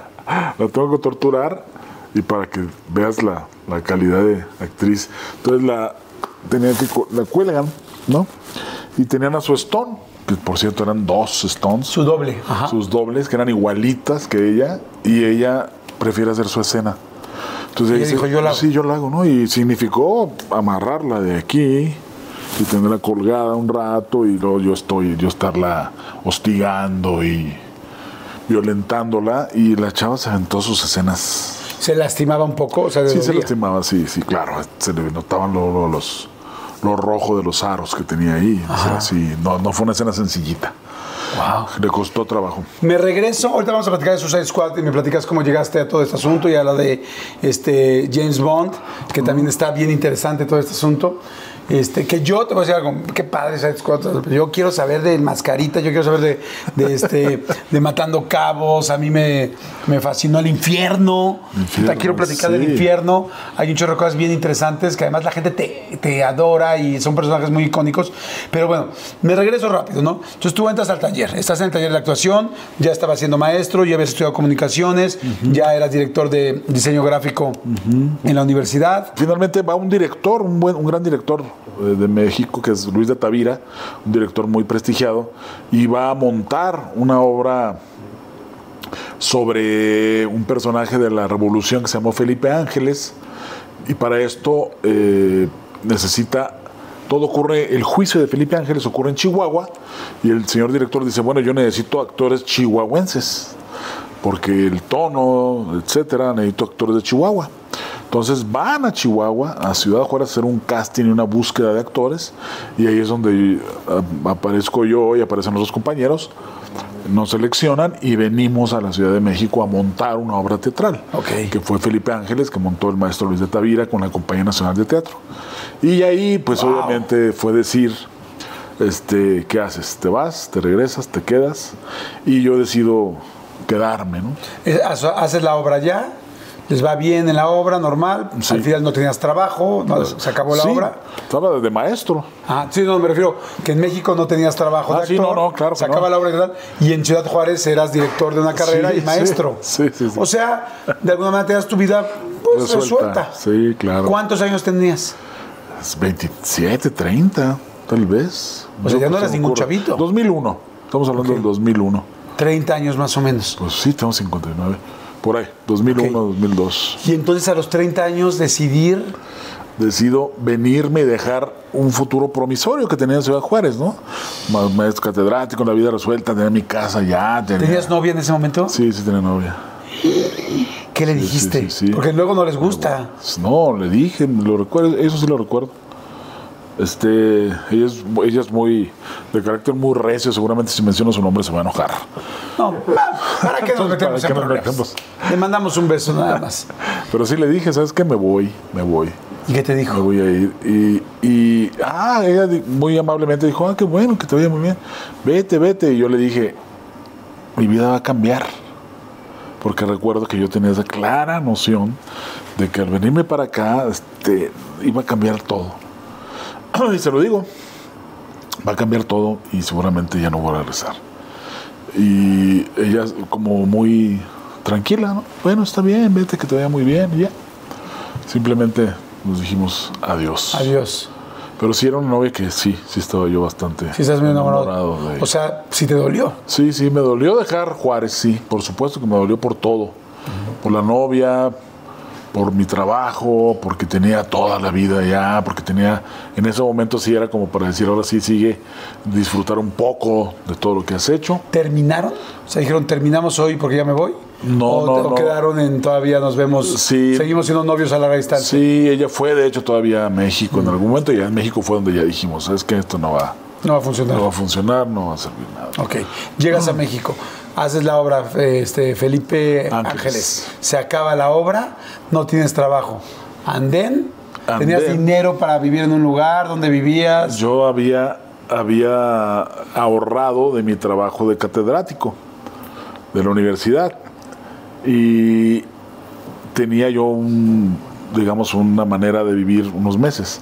[SPEAKER 2] la tengo que torturar y para que veas la, la calidad de actriz. Entonces la tenía que la cuelgan, ¿no? Y tenían a su Stone, que por cierto eran dos Stones,
[SPEAKER 1] Su doble. Ajá.
[SPEAKER 2] sus dobles, que eran igualitas que ella, y ella prefiere hacer su escena. Entonces
[SPEAKER 1] Ella
[SPEAKER 2] dice,
[SPEAKER 1] dijo, "Yo la hago".
[SPEAKER 2] Sí, yo la hago, ¿no? Y significó amarrarla de aquí y tenerla colgada un rato y luego yo estoy, yo estarla hostigando y violentándola y la chava se aventó sus escenas.
[SPEAKER 1] Se lastimaba un poco, o sea,
[SPEAKER 2] Sí, se lastimaba, sí, sí, claro. Se le notaban lo, lo- los, lo rojo de los aros que tenía ahí. O sea, sí, no, no fue una escena sencillita.
[SPEAKER 1] Wow.
[SPEAKER 2] Le costó trabajo.
[SPEAKER 1] Me regreso, ahorita vamos a platicar de Suicide Squad y me platicas cómo llegaste a todo este asunto y a la de este, James Bond, que también está bien interesante todo este asunto. Este, que yo te voy a decir algo, qué padre Suicide Squad. Yo quiero saber de Mascarita, yo quiero saber de, de, este, de Matando Cabos. A mí me, me fascinó el infierno. Quiero platicar del infierno. Hay un chorro de cosas bien interesantes que además la gente te, te adora y son personajes muy icónicos. Pero bueno, me regreso rápido, ¿no? Entonces tú entras al taller, estás en el taller de actuación, ya estabas siendo maestro, ya habías estudiado comunicaciones, ya eras director de diseño gráfico en la universidad.
[SPEAKER 2] Finalmente va un director, un, buen, un gran director de México, que es Luis de Tavira, un director muy prestigiado, y va a montar una obra sobre un personaje de la revolución que se llamó Felipe Ángeles, y para esto eh, necesita, todo ocurre, el juicio de Felipe Ángeles ocurre en Chihuahua, y el señor director dice, bueno, yo necesito actores chihuahuenses, porque el tono, etcétera, necesito actores de Chihuahua. Entonces van a Chihuahua, a Ciudad Juárez, a hacer un casting y una búsqueda de actores, y ahí es donde ah, aparezco yo y aparecen dos compañeros, nos seleccionan y venimos a la Ciudad de México a montar una obra teatral,
[SPEAKER 1] Ok.
[SPEAKER 2] que fue Felipe Ángeles, que montó el maestro Luis de Tavira con la Compañía Nacional de Teatro. Y ahí, pues obviamente fue decir, este, ¿qué haces? ¿Te vas? ¿Te regresas? ¿Te quedas? Y yo decido quedarme, ¿no?
[SPEAKER 1] Eh, hace- Haces la obra ya, les va bien en la obra, normal.
[SPEAKER 2] Sí.
[SPEAKER 1] Al final no tenías trabajo, no, se acabó la
[SPEAKER 2] Sí,
[SPEAKER 1] obra.
[SPEAKER 2] Estaba de maestro.
[SPEAKER 1] Ah, sí, no, me refiero que en México no tenías trabajo
[SPEAKER 2] Ah,
[SPEAKER 1] de
[SPEAKER 2] sí, no, no, claro
[SPEAKER 1] Se acaba la obra y tal. Y en Ciudad Juárez eras director de una carrera y maestro.
[SPEAKER 2] sí, sí, sí.
[SPEAKER 1] O sea, de alguna manera te das tu vida pues, resuelta.
[SPEAKER 2] Sí, claro.
[SPEAKER 1] ¿Cuántos años tenías?
[SPEAKER 2] Es 27, 30, tal vez.
[SPEAKER 1] O sea, ya no eras ningún
[SPEAKER 2] ocurre.
[SPEAKER 1] chavito.
[SPEAKER 2] 2001. Estamos hablando del 2001.
[SPEAKER 1] 30 años más o menos.
[SPEAKER 2] Pues sí, tengo 59. Por ahí, 2001,
[SPEAKER 1] Ok.
[SPEAKER 2] 2002.
[SPEAKER 1] Y entonces a los 30 años decidir,
[SPEAKER 2] Decido venirme y dejar un futuro promisorio que tenía en Ciudad Juárez, ¿no? Ma- Maestro catedrático, la vida resuelta, tenía mi casa ya. Tenía...
[SPEAKER 1] ¿tenías novia en ese momento?
[SPEAKER 2] Sí, sí, tenía novia.
[SPEAKER 1] ¿Qué le
[SPEAKER 2] sí,
[SPEAKER 1] dijiste?
[SPEAKER 2] sí, sí.
[SPEAKER 1] Porque luego no les gusta.
[SPEAKER 2] No, le dije, lo recuerdo, eso sí lo recuerdo. Este, ella es, ella es muy, de carácter muy recio, seguramente si menciono su nombre se va a enojar.
[SPEAKER 1] No, ¿para qué nos metemos
[SPEAKER 2] ¿para
[SPEAKER 1] en problemas? Le mandamos un beso nada más.
[SPEAKER 2] Pero sí le dije, ¿sabes qué? Me voy, me voy,
[SPEAKER 1] ¿Y qué te
[SPEAKER 2] me
[SPEAKER 1] dijo?
[SPEAKER 2] voy a ir. Y, y ah, ella muy amablemente dijo, ah, qué bueno, que te vaya muy bien. Vete, vete. Y yo le dije, mi vida va a cambiar. Porque recuerdo que yo tenía esa clara noción de que al venirme para acá, este, iba a cambiar todo. Y se lo digo, va a cambiar todo y seguramente ya no voy a regresar. Y ella como muy tranquila, ¿no? Bueno, está bien, vete, que te vaya muy bien, y ya. Simplemente nos dijimos adiós.
[SPEAKER 1] Adiós.
[SPEAKER 2] Pero sí era una novia que sí, sí estaba yo bastante
[SPEAKER 1] Sí, estás muy enamorado.
[SPEAKER 2] enamorado de ella.
[SPEAKER 1] O sea, si te dolió.
[SPEAKER 2] Sí, sí, me dolió dejar Juárez, sí, por supuesto que me dolió por todo. Por la novia, por mi trabajo, porque tenía toda la vida ya, porque tenía, en ese momento sí era como para decir, ahora sí sigue, disfrutar un poco de todo lo que has hecho.
[SPEAKER 1] ¿Terminaron? O sea, dijeron, terminamos hoy porque ya me voy.
[SPEAKER 2] No,
[SPEAKER 1] o,
[SPEAKER 2] no,
[SPEAKER 1] o
[SPEAKER 2] no.
[SPEAKER 1] quedaron en todavía nos vemos.
[SPEAKER 2] Sí.
[SPEAKER 1] Seguimos siendo novios a larga distancia.
[SPEAKER 2] Sí, ella fue de hecho todavía a México en algún momento y ya en México fue donde ya dijimos, sabes que esto no va,
[SPEAKER 1] No va a funcionar.
[SPEAKER 2] no va a funcionar, no va a servir nada.
[SPEAKER 1] Ok, llegas a México, haces la obra este, Felipe Ángeles.
[SPEAKER 2] Ángeles.
[SPEAKER 1] se acaba la obra, no tienes trabajo. Andén, tenías
[SPEAKER 2] Andén.
[SPEAKER 1] dinero para vivir en un lugar donde vivías.
[SPEAKER 2] Yo había, había ahorrado de mi trabajo de catedrático de la universidad y tenía yo un, digamos, una manera de vivir unos meses.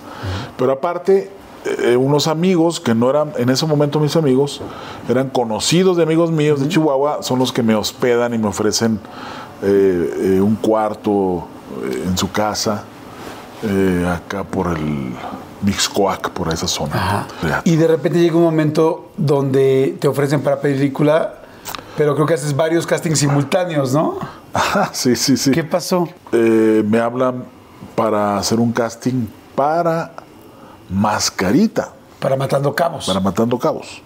[SPEAKER 2] Pero aparte, eh, unos amigos que no eran, en ese momento mis amigos, eran conocidos de amigos míos de Chihuahua, son los que me hospedan y me ofrecen eh, eh, un cuarto en su casa, acá por el Mixcoac, por esa zona.
[SPEAKER 1] Y de repente llega un momento donde te ofrecen para película, pero creo que haces varios castings simultáneos, ¿no?
[SPEAKER 2] Sí, sí, sí.
[SPEAKER 1] ¿Qué pasó?
[SPEAKER 2] Me hablan para hacer un casting para Mascarita,
[SPEAKER 1] Para Matando Cabos.
[SPEAKER 2] para Matando Cabos,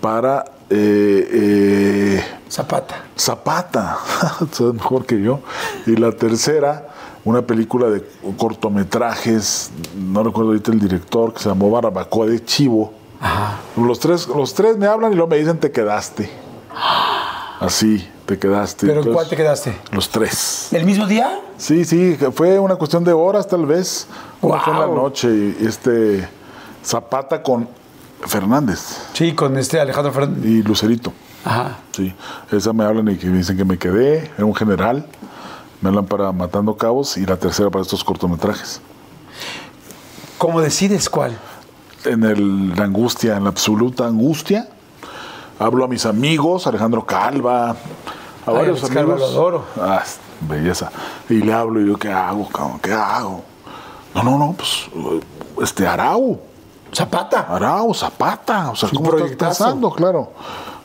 [SPEAKER 2] para eh, eh,
[SPEAKER 1] Zapata.
[SPEAKER 2] Zapata, sabes mejor que yo, y la tercera, una película de cortometrajes, no recuerdo ahorita el director, que se llamó Barbacoa de Chivo.
[SPEAKER 1] Ajá.
[SPEAKER 2] Los tres, los tres me hablan y luego me dicen te quedaste. Así, te quedaste.
[SPEAKER 1] ¿Pero
[SPEAKER 2] Entonces,
[SPEAKER 1] cuál te quedaste?
[SPEAKER 2] Los tres.
[SPEAKER 1] ¿El mismo día?
[SPEAKER 2] Sí, sí, fue una cuestión de horas tal vez. Una fue en la noche y este Zapata con Fernández
[SPEAKER 1] Sí, con este Alejandro Fernández.
[SPEAKER 2] y Lucerito.
[SPEAKER 1] Ajá.
[SPEAKER 2] Sí, esa me hablan y que me dicen que me quedé, era un general. Me hablan para Matando Cabos y la tercera para estos cortometrajes.
[SPEAKER 1] ¿Cómo decides cuál?
[SPEAKER 2] En el, la angustia, en la absoluta angustia, hablo a mis amigos, Alejandro Calva, a
[SPEAKER 1] Ay,
[SPEAKER 2] varios
[SPEAKER 1] Calva
[SPEAKER 2] amigos.
[SPEAKER 1] lo adoro.
[SPEAKER 2] Ah, belleza. Y le hablo y yo, ¿qué hago, cabrón? ¿Qué hago? No, no, no, pues, este, Arau.
[SPEAKER 1] Zapata.
[SPEAKER 2] Arau, Zapata. O sea, ¿cómo estás pensando? Claro.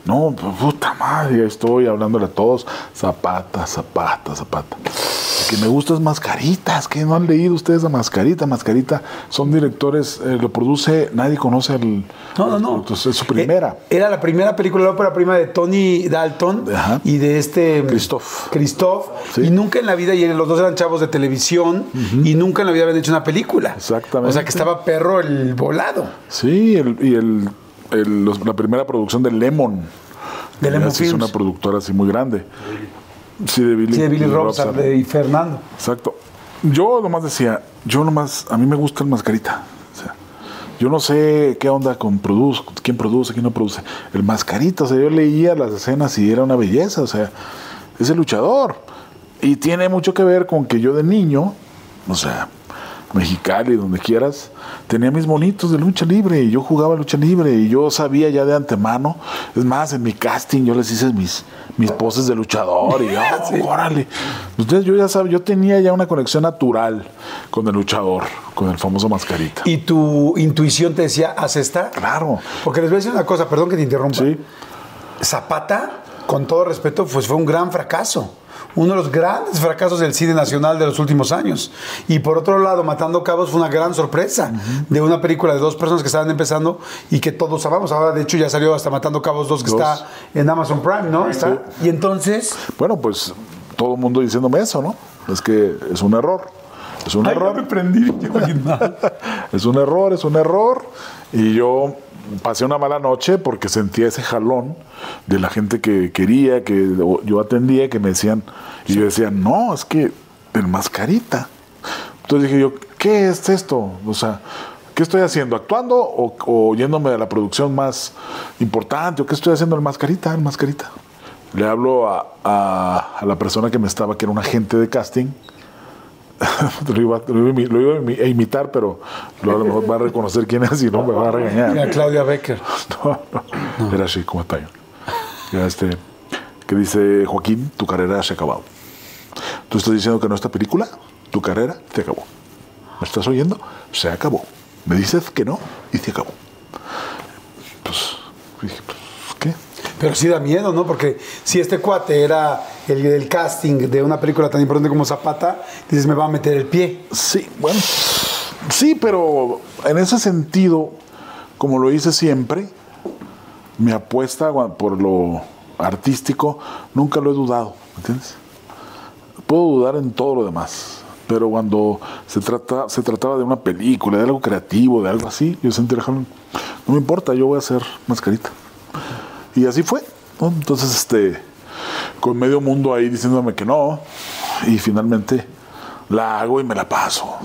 [SPEAKER 2] No, pues, puta madre, estoy hablándole a todos. Zapata, Zapata, Zapata. El que me gusta es Mascaritas, que no han leído ustedes a Mascarita. Mascarita son directores, eh, lo produce, nadie conoce al.
[SPEAKER 1] No, no, no.
[SPEAKER 2] Entonces, es su primera.
[SPEAKER 1] Eh, Era la primera película, la ópera prima de Tony Dalton
[SPEAKER 2] Ajá.
[SPEAKER 1] y de este
[SPEAKER 2] Christoph.
[SPEAKER 1] Christoph.
[SPEAKER 2] Sí.
[SPEAKER 1] Y nunca en la vida, y los dos eran chavos de televisión, y nunca en la vida habían hecho una película.
[SPEAKER 2] Exactamente.
[SPEAKER 1] O sea que estaba perro el volado.
[SPEAKER 2] Sí, el- y el, el- los- la primera producción de Lemon.
[SPEAKER 1] De Lemon
[SPEAKER 2] Es una productora así muy grande. Sí, de Billy,
[SPEAKER 1] Sí, de Billy
[SPEAKER 2] Billy
[SPEAKER 1] Robson
[SPEAKER 2] Robson.
[SPEAKER 1] de- y Fernando.
[SPEAKER 2] Exacto. Yo nomás decía, yo nomás, a mí me gusta el mascarita. O sea, yo no sé qué onda con produce, quién produce, quién no produce. El mascarita, o sea, yo leía las escenas y era una belleza, o sea, es el luchador. Y tiene mucho que ver con que yo de niño, o sea, Mexicali, donde quieras, tenía mis monitos de lucha libre y yo jugaba lucha libre y yo sabía ya de antemano. Es más, en mi casting yo les hice mis, mis poses de luchador y yo, órale. Entonces yo ya sabía, yo tenía ya una conexión natural con el luchador, con el famoso mascarita.
[SPEAKER 1] Y tu intuición te decía, haz esta.
[SPEAKER 2] Claro.
[SPEAKER 1] Porque les voy a decir una cosa, perdón que te interrumpa.
[SPEAKER 2] Sí.
[SPEAKER 1] Zapata, con todo respeto, pues fue un gran fracaso. Uno de los grandes fracasos del cine nacional de los últimos años. Y por otro lado, Matando Cabos fue una gran sorpresa de una película de dos personas que estaban empezando y que todos amamos. Ahora, de hecho, ya salió hasta Matando Cabos 2 que
[SPEAKER 2] Dos.
[SPEAKER 1] está en Amazon Prime, ¿no? Está. Y entonces.
[SPEAKER 2] Bueno, pues todo el mundo diciéndome eso, ¿no? Es que es un error. Es un
[SPEAKER 1] Ay,
[SPEAKER 2] error.
[SPEAKER 1] me prendí,
[SPEAKER 2] es un error, es un error. Y yo pasé una mala noche porque sentía ese jalón de la gente que quería, que yo atendía, que me decían, y yo decía, no, es que el mascarita. Entonces dije yo, ¿qué es esto? O sea, ¿qué estoy haciendo? ¿Actuando o, o yéndome a la producción más importante? ¿O qué estoy haciendo el mascarita? El mascarita. Le hablo a, a- a la persona que me estaba, que era un agente de casting. lo, iba, lo iba a lo iba imitar, pero lo- a lo mejor va a reconocer quién es y no me va a regañar.
[SPEAKER 1] Mira, Claudia Becker.
[SPEAKER 2] No, no. Era así como español. Este, que dice Joaquín, tu carrera se ha acabado. Tú estás diciendo que no esta película, tu carrera se acabó. ¿Me estás oyendo? Se acabó. Me dices que no y se acabó. Pues dije, pues.
[SPEAKER 1] Pero sí da miedo, ¿no? Porque si este cuate era el del casting de una película tan importante como Zapata, dices, me va a meter el pie.
[SPEAKER 2] Sí, bueno, sí, pero en ese sentido, como lo hice siempre, mi apuesta por lo artístico nunca lo he dudado, ¿me entiendes? Puedo dudar en todo lo demás, pero cuando se, trata, se trataba de una película, de algo creativo, de algo así, yo sentí, no me importa, yo voy a hacer mascarita. Y así fue. ¿no? Entonces, este, con medio mundo ahí diciéndome que no, y finalmente la hago y me la paso.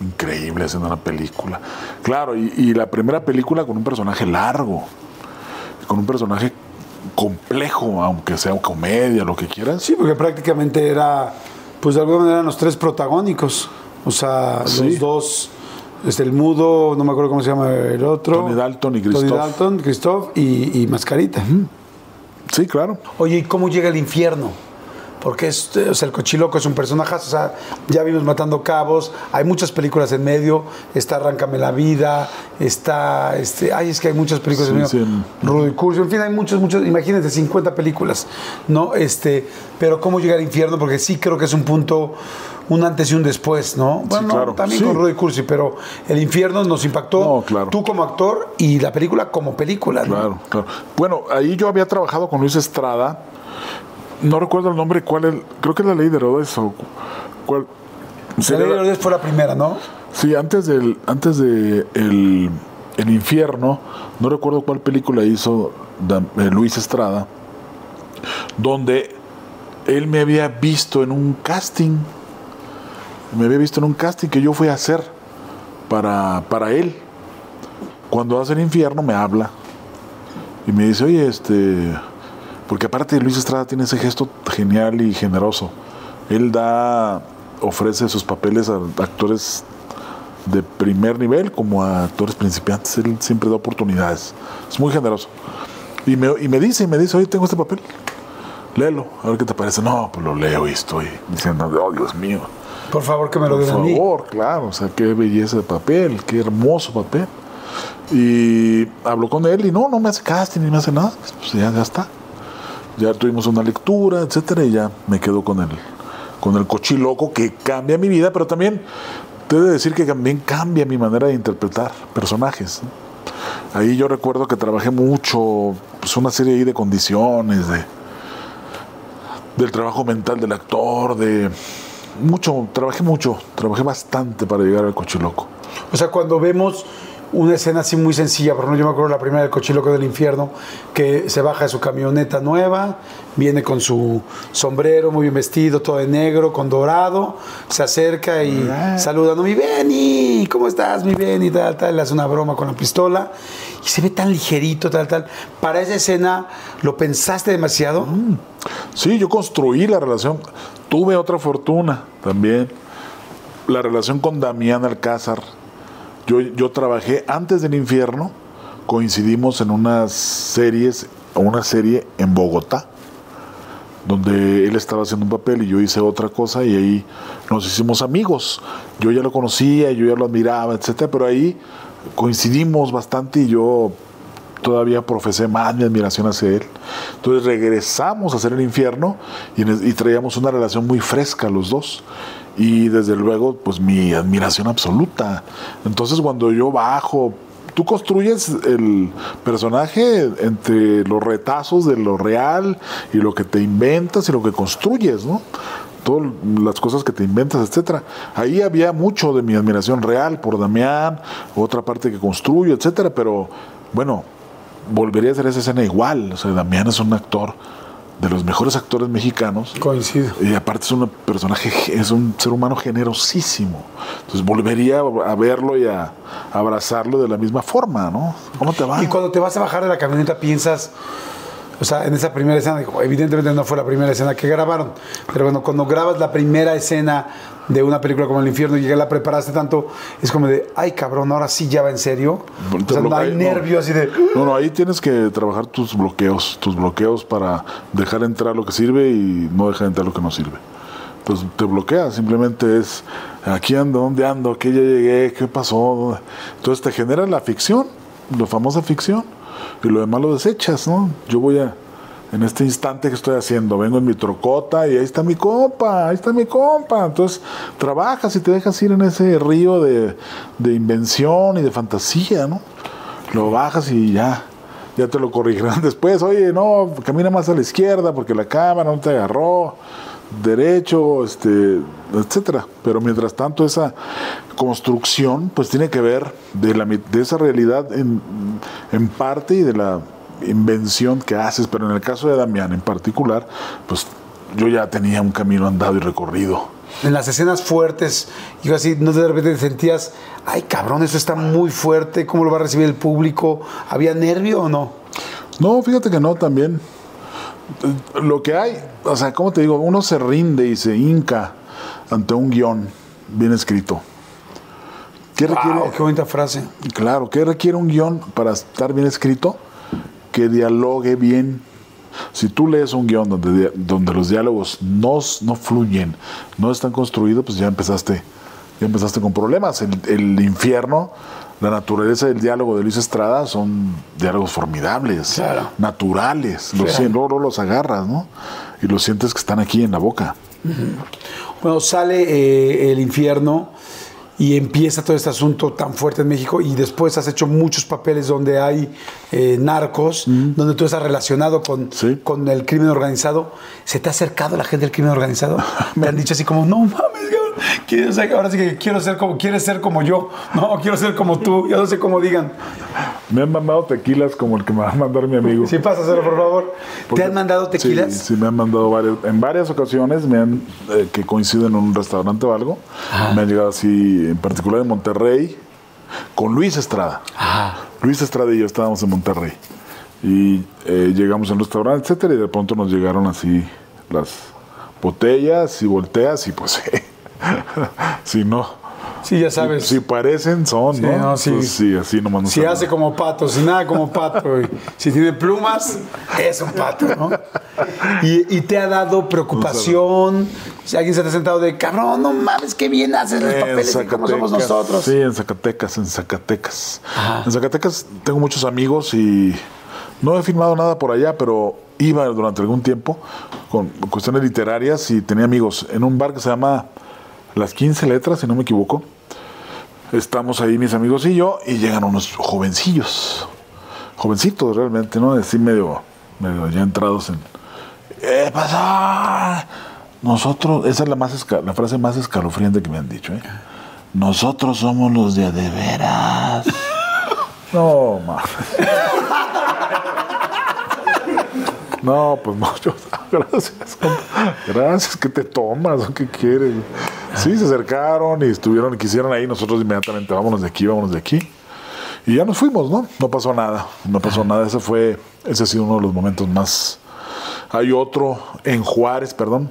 [SPEAKER 2] Increíble haciendo una película. Claro, y, y la primera película con un personaje largo, con un personaje complejo, aunque sea comedia, lo que quieras.
[SPEAKER 1] Sí, porque prácticamente era, pues de alguna manera, eran los tres protagónicos. O sea,
[SPEAKER 2] Sí.
[SPEAKER 1] los dos, este, el mudo, no me acuerdo cómo se llama el otro.
[SPEAKER 2] Tony Dalton y
[SPEAKER 1] Tony
[SPEAKER 2] Christoph.
[SPEAKER 1] Dalton, Christoph y, y Mascarita.
[SPEAKER 2] Sí, claro.
[SPEAKER 1] Oye, ¿y cómo llega el infierno? Porque es, o sea, el cochiloco es un personaje, o sea, ya vimos Matando Cabos, hay muchas películas en medio, está Arráncame la Vida, está, este, ay, es que hay muchas películas
[SPEAKER 2] Sí,
[SPEAKER 1] en medio,
[SPEAKER 2] sí,
[SPEAKER 1] Rudy Curso, en fin, hay muchos, muchos, imagínense, 50 películas, ¿no? Este, pero ¿cómo llega al infierno? Porque sí creo que es un punto, un antes y un después, ¿no? Bueno, no,
[SPEAKER 2] claro,
[SPEAKER 1] también
[SPEAKER 2] sí.
[SPEAKER 1] con Rudy Cursi, pero el infierno nos impactó,
[SPEAKER 2] No, claro.
[SPEAKER 1] tú como actor y la película como película, ¿no?
[SPEAKER 2] Claro, claro. Bueno, ahí yo había trabajado con Luis Estrada. No recuerdo el nombre, cuál el, creo que es la ley de Herodes o cuál.
[SPEAKER 1] La Ley de Herodes fue la primera, ¿no?
[SPEAKER 2] Sí, antes del, antes de el, el infierno, no recuerdo cuál película hizo eh, Luis Estrada, donde él me había visto en un casting, me había visto en un casting que yo fui a hacer para, para él. Cuando hace el infierno me habla y me dice, oye, este, porque aparte Luis Estrada tiene ese gesto genial y generoso. Él da, ofrece sus papeles a actores de primer nivel como a actores principiantes. Él siempre da oportunidades. Es muy generoso. Y me, y me dice, y me dice, oye, tengo este papel. Léelo, a ver qué te parece. No, pues lo leo y estoy diciendo, oh, Dios mío.
[SPEAKER 1] Por favor, que me lo
[SPEAKER 2] Por
[SPEAKER 1] den mí.
[SPEAKER 2] favor, claro, o sea, qué belleza de papel, qué hermoso papel. Y habló con él y no, no me hace casting ni me hace nada. Pues ya, ya está. Ya tuvimos una lectura, etcétera, y ya me quedo con el, con el cochiloco que cambia mi vida, pero también te he de decir que también cambia mi manera de interpretar personajes. Ahí yo recuerdo que trabajé mucho, pues una serie ahí de condiciones, de, del trabajo mental del actor, de mucho, trabajé mucho, trabajé bastante para llegar al cochiloco.
[SPEAKER 1] O sea, cuando vemos una escena así muy sencilla, por ejemplo, yo me acuerdo la primera del cochiloco del infierno, que se baja de su camioneta nueva, viene con su sombrero muy bien vestido, todo de negro, con dorado, se acerca y saluda, no, mi Benny, ¿cómo estás, mi Benny? Tal, tal, le hace una broma con la pistola y se ve tan ligerito, tal, tal. Para esa escena, ¿lo pensaste demasiado?
[SPEAKER 2] Sí, yo construí la relación. Tuve otra fortuna también. La relación con Damián Alcázar. Yo, trabajé antes del infierno. Coincidimos en unas series, una serie en Bogotá, donde él estaba haciendo un papel y yo hice otra cosa y ahí nos hicimos amigos. Yo ya lo conocía, yo ya lo admiraba, etcétera, pero ahí coincidimos bastante y yo todavía profesé más mi admiración hacia él. Entonces regresamos a hacer el infierno y, traíamos una relación muy fresca los dos. Y desde luego, pues mi admiración absoluta. Entonces cuando yo bajo, tú construyes el personaje entre los retazos de lo real y lo que te inventas y lo que construyes, ¿no? todas las cosas que te inventas, etcétera. Ahí había mucho de mi admiración real por Damián, otra parte que construyo, etcétera, pero bueno, volvería a hacer esa escena igual. O sea, Damián es un actor de los mejores actores mexicanos.
[SPEAKER 1] Coincido.
[SPEAKER 2] Y aparte es un personaje, es un ser humano generosísimo. Entonces volvería a verlo y a abrazarlo de la misma forma, ¿no? ¿Cómo te va?
[SPEAKER 1] Y cuando te vas a bajar de la camioneta piensas, o sea, en esa primera escena, evidentemente no fue la primera escena que grabaron, pero bueno, cuando grabas la primera escena de una película como El Infierno y ya la preparaste tanto, es como de, ay cabrón, ahora sí ya va en serio. O sea, no hay nervio así de...
[SPEAKER 2] No, no, ahí tienes que trabajar tus bloqueos, tus bloqueos para dejar entrar lo que sirve y no dejar entrar lo que no sirve. pues te bloquea, simplemente es aquí ando, dónde ando, aquí ya llegué, qué pasó. Entonces te genera la ficción, la famosa ficción, y lo demás lo desechas, ¿no? Yo voy a, en este instante que estoy haciendo, vengo en mi trocota y ahí está mi compa, ahí está mi compa. Entonces trabajas y te dejas ir en ese río de, de invención y de fantasía, ¿no? Lo bajas y ya, ya te lo corrigirán después. Oye, no, camina más a la izquierda porque la cámara no te agarró derecho, este, etcétera. Pero mientras tanto esa construcción pues tiene que ver de, la, de esa realidad en, en parte y de la invención que haces, pero en el caso de Damián en particular, pues yo ya tenía un camino andado y recorrido.
[SPEAKER 1] En las escenas fuertes, yo así, no de repente sentías, ay cabrón, eso está muy fuerte, ¿cómo lo va a recibir el público? ¿Había nervio o no?
[SPEAKER 2] No, fíjate que no, también. Lo que hay, o sea, ¿cómo te digo? Uno se rinde y se hinca ante un guion bien escrito.
[SPEAKER 1] ¿Qué requiere? qué bonita frase.
[SPEAKER 2] Claro, ¿qué requiere un guion para estar bien escrito? Que dialogue bien. Si tú lees un guion donde, donde los diálogos no, no fluyen, no están construidos, pues ya empezaste, ya empezaste con problemas. El, el infierno la naturaleza del diálogo de Luis Estrada son diálogos formidables, naturales. Los, no, los agarras, ¿no? Y los sientes que están aquí en la boca.
[SPEAKER 1] Bueno, sale eh, el infierno y empieza todo este asunto tan fuerte en México y después has hecho muchos papeles donde hay eh, narcos, donde tú estás relacionado con, con el crimen organizado. ¿Se te ha acercado la gente del crimen organizado? Me han dicho así como, no mames, ahora sí que quiero ser como, quieres ser como yo, no, quiero ser como tú, yo no sé cómo digan.
[SPEAKER 2] Me han mandado tequilas como el que me va a mandar mi amigo.
[SPEAKER 1] Sí, pásaselo, por favor. ¿Te han mandado tequilas?
[SPEAKER 2] Sí, me han mandado varios. En varias ocasiones me han, eh, que coinciden en un restaurante o algo, me han llegado así, en particular en Monterrey, con Luis Estrada. Luis Estrada y yo estábamos en Monterrey. Y eh, llegamos al restaurante, etcétera, y de pronto nos llegaron así las botellas y volteas y pues si no.
[SPEAKER 1] Sí, ya sabes.
[SPEAKER 2] Si, parecen, son, ¿no? sí. sí, así nomás no
[SPEAKER 1] Si hace como pato, si nada como pato. si tiene plumas, es un pato, ¿no? Y, te ha dado preocupación. Si alguien se te ha sentado de, cabrón, no mames, qué bien haces los papeles como somos nosotros.
[SPEAKER 2] Sí, en Zacatecas, en Zacatecas. En Zacatecas tengo muchos amigos y no he filmado nada por allá, pero iba durante algún tiempo con cuestiones literarias y tenía amigos en un bar que se llama las 15 letras, si no me equivoco. Estamos ahí mis amigos y yo y llegan unos jovencillos, jovencitos realmente, ¿no? Así medio, medio ya entrados en... ¿Qué pasa? Nosotros, esa es la, más la frase más escalofriante que me han dicho, ¿eh? Nosotros somos los de de veras. no, mames. No, pues yo, gracias. Gracias, ¿qué te tomas? ¿Qué quieres? Sí, se acercaron y estuvieron, quisieron ahí, nosotros inmediatamente, vámonos de aquí, vámonos de aquí. Y ya nos fuimos, ¿no? No pasó nada, no pasó nada. Ese fue, ese ha sido uno de los momentos más. Hay otro en Juárez, perdón.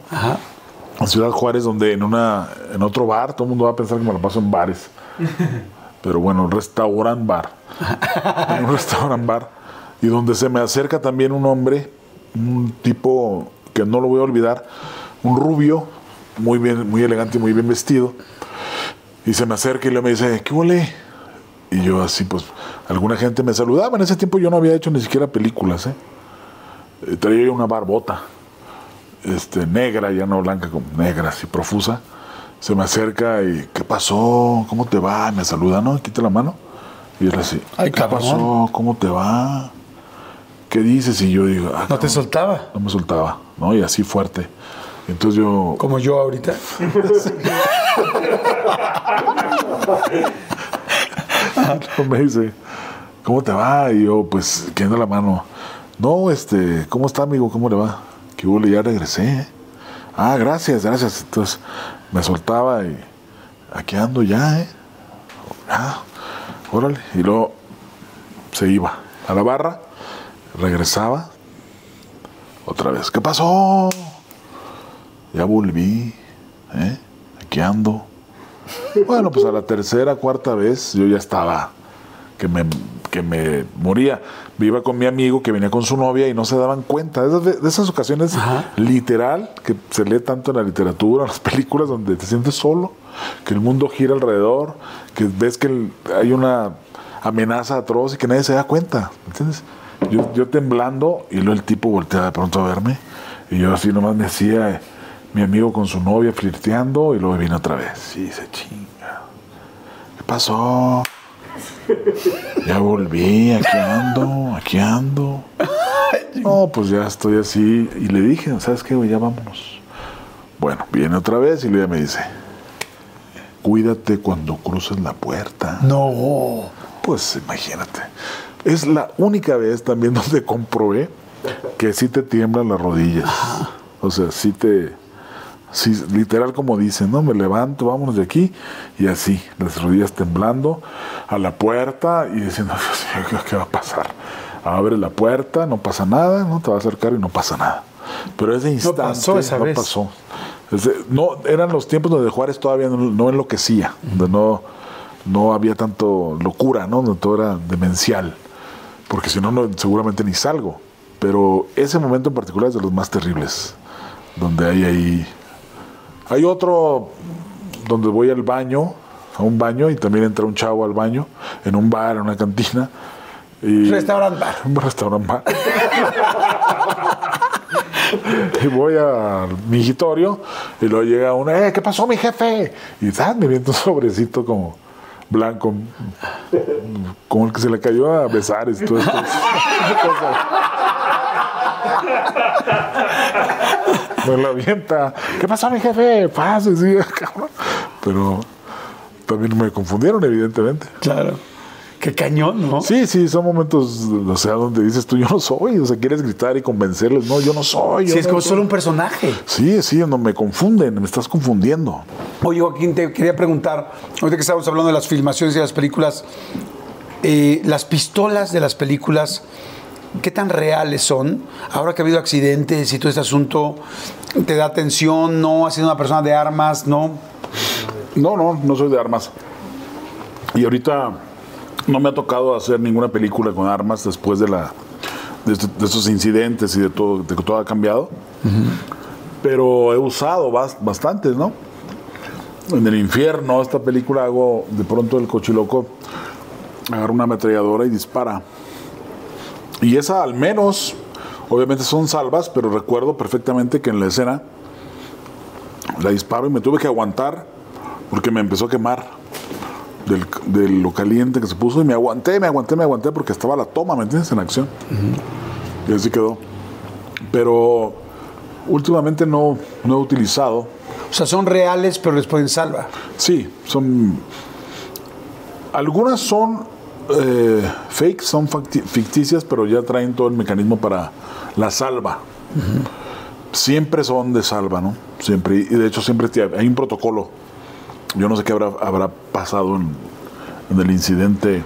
[SPEAKER 2] En Ciudad Juárez, donde en una, en otro bar, todo el mundo va a pensar que me lo paso en bares. Pero bueno, restaurant bar. en un restaurant bar. Y donde se me acerca también un hombre, un tipo que no lo voy a olvidar, un rubio, muy bien, muy elegante y muy bien vestido. Y se me acerca y le me dice, ¿qué huele? Y yo así, pues, alguna gente me saludaba. En ese tiempo yo no había hecho ni siquiera películas, ¿eh? eh traía una barbota, este, negra, ya no blanca, como negra, así profusa. Se me acerca y, ¿qué pasó? ¿Cómo te va? Me saluda, ¿no? Quita la mano. Y él así, ¿qué pasó? ¿Cómo te va? ¿Qué dices? Y yo digo,
[SPEAKER 1] ah, ¿no te soltaba?
[SPEAKER 2] No me soltaba, ¿no? Y así fuerte. Entonces yo.
[SPEAKER 1] Como yo ahorita.
[SPEAKER 2] me dice, ¿cómo te va? Y yo, pues, quedando la mano. No, este, ¿cómo está, amigo? ¿Cómo le va? Que hubo, ya regresé. Ah, gracias, gracias. Entonces me soltaba y aquí ando ya, ¿eh? Ah, órale. Y luego se iba a la barra, regresaba. Otra vez, ¿qué pasó? ya volví, ¿eh? aquí ando. Bueno, pues a la tercera, cuarta vez yo ya estaba, que me, que me moría. Iba con mi amigo que venía con su novia y no se daban cuenta. De esas, de esas ocasiones literal que se lee tanto en la literatura, en las películas, donde te sientes solo, que el mundo gira alrededor, que ves que hay una amenaza atroz y que nadie se da cuenta. ¿Entiendes? Yo, yo temblando y luego el tipo voltea de pronto a verme y yo así nomás me hacía eh, mi amigo con su novia flirteando y luego viene otra vez. Y dice, chinga. ¿Qué pasó? Ya volví, aquí ando, aquí ando. No, pues ya estoy así. Y le dije, ¿sabes qué? Ya vámonos. Bueno, viene otra vez y luego me dice, cuídate cuando cruces la puerta.
[SPEAKER 1] No.
[SPEAKER 2] Pues imagínate. Es la única vez también donde comprobé que sí te tiemblan las rodillas. O sea, sí te. Sí, literal como dicen, ¿no? Me levanto, vámonos de aquí. Y así, las rodillas temblando a la puerta y diciendo, ¿qué va a pasar? Abre la puerta, no pasa nada, ¿no? Te va a acercar y no pasa nada. Pero ese instante
[SPEAKER 1] pasó esa
[SPEAKER 2] no
[SPEAKER 1] vez.
[SPEAKER 2] pasó. No, eran los tiempos donde Juárez todavía no, no enloquecía, donde no, no había tanto locura, ¿no? Donde todo era demencial. Porque si no, no, seguramente ni salgo. Pero ese momento en particular es de los más terribles. Donde hay ahí. Hay otro donde voy al baño, a un baño, y también entra un chavo al baño, en un bar, en una cantina. Y,
[SPEAKER 1] Restaurant bar.
[SPEAKER 2] un restaurante bar. y voy al mingitorio y luego llega uno, eh, ¿qué pasó mi jefe? Y ¿sabes? me viene un sobrecito como blanco, como el que se le cayó a besar y todo esto. Me lo avienta. ¿Qué pasó, mi jefe? Pase, sí, cabrón. Pero también me confundieron, evidentemente.
[SPEAKER 1] Claro. Qué cañón, ¿no?
[SPEAKER 2] Sí, sí, son momentos, o sea, donde dices tú, yo no soy. O sea, quieres gritar y convencerles. No, yo no soy. yo
[SPEAKER 1] Sí, es como
[SPEAKER 2] soy.
[SPEAKER 1] solo un personaje.
[SPEAKER 2] Sí, sí, no me confunden, me estás confundiendo.
[SPEAKER 1] Oye, Joaquín, te quería preguntar, ahorita que estamos hablando de las filmaciones y las películas, eh, las pistolas de las películas, ¿qué tan reales son? Ahora que ha habido accidentes y todo este asunto, ¿te da atención? ¿No? ¿Has sido una persona de armas? ¿No?
[SPEAKER 2] No, no, no soy de armas. Y ahorita no me ha tocado hacer ninguna película con armas después de la de, este- de estos incidentes y de todo, de que todo ha cambiado. Pero he usado bas- bastantes, ¿no? En el infierno, esta película hago de pronto el cochiloco agarra una ametralladora y dispara. Y esa al menos, obviamente son salvas, pero recuerdo perfectamente que en la escena la disparo y me tuve que aguantar porque me empezó a quemar del, de lo caliente que se puso y me aguanté, me aguanté, me aguanté porque estaba la toma, ¿me entiendes? En acción. Y así quedó. Pero últimamente no, no he utilizado.
[SPEAKER 1] O sea, son reales, pero les pueden salvar.
[SPEAKER 2] Sí, son. Algunas son eh, fake, son ficticias, pero ya traen todo el mecanismo para la salva. Siempre son de salva, ¿no? Siempre. Y de hecho, siempre hay un protocolo. Yo no sé qué habrá, habrá pasado en, en el incidente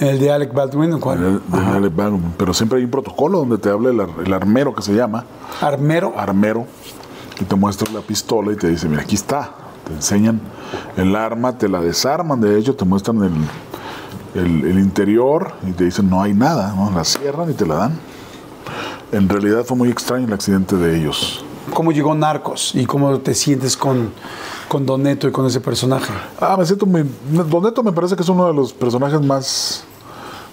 [SPEAKER 1] El de Alec Baldwin, ¿o cuál?
[SPEAKER 2] de- de Alec Baldwin, pero siempre hay un protocolo donde te habla el, ar- el armero que se llama
[SPEAKER 1] Armero.
[SPEAKER 2] armero y te muestra la pistola y te dice, mira, aquí está. Te enseñan el arma, te la desarman, de hecho, te muestran el, el- el interior y te dicen, no hay nada, ¿no? La cierran y te la dan. En realidad fue muy extraño el accidente de ellos.
[SPEAKER 1] ¿Cómo llegó Narcos? ¿Y cómo te sientes con, con Don Neto y con ese personaje?
[SPEAKER 2] Ah, me siento muy... Don Neto me parece que es uno de los personajes más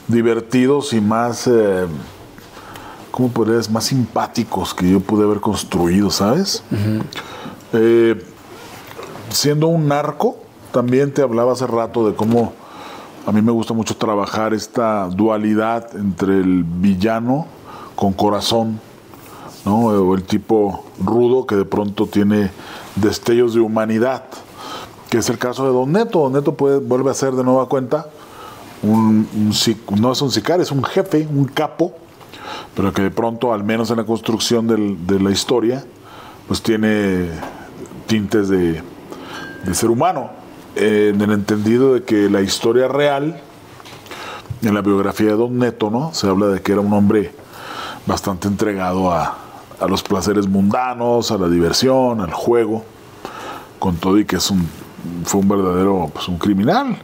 [SPEAKER 2] divertidos y más... eh, ¿Cómo podría decir? Más simpáticos que yo pude haber construido, ¿sabes? Eh, siendo un narco, también te hablaba hace rato de cómo a mí me gusta mucho trabajar esta dualidad entre el villano con corazón, ¿no? O el tipo rudo que de pronto tiene destellos de humanidad, que es el caso de Don Neto. Don Neto vuelve a ser de nueva cuenta un, no es un sicario, es un jefe, un capo, pero que de pronto, al menos en la construcción de la historia, pues tiene tintes de, de ser humano, eh, en el entendido de que la historia real, en la biografía de Don Neto, ¿no? Se habla de que era un hombre bastante entregado a, a los placeres mundanos, a la diversión, al juego, con todo y que es un, fue un verdadero, pues un criminal,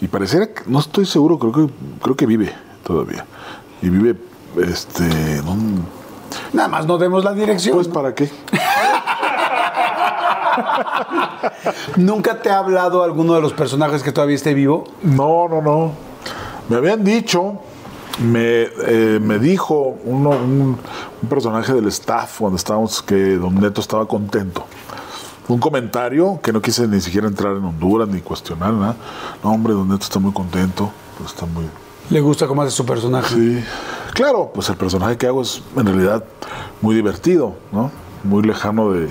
[SPEAKER 2] Y pareciera que, no estoy seguro, creo que, creo que vive todavía. Y vive, este,
[SPEAKER 1] Nada más no demos la dirección.
[SPEAKER 2] pues
[SPEAKER 1] ¿no?
[SPEAKER 2] para qué.
[SPEAKER 1] ¿Nunca te ha hablado alguno de los personajes que todavía esté vivo?
[SPEAKER 2] No, no, no. Me habían dicho, me, eh, me dijo uno, un, un personaje del staff cuando estábamos que Don Neto estaba contento. Un comentario que no quise ni siquiera entrar en Honduras ni cuestionar nada. No, hombre, Don Neto está muy contento. pues está muy.
[SPEAKER 1] ¿Le gusta cómo hace su personaje?
[SPEAKER 2] Sí. Claro, pues el personaje que hago es en realidad muy divertido, ¿no? Muy lejano de,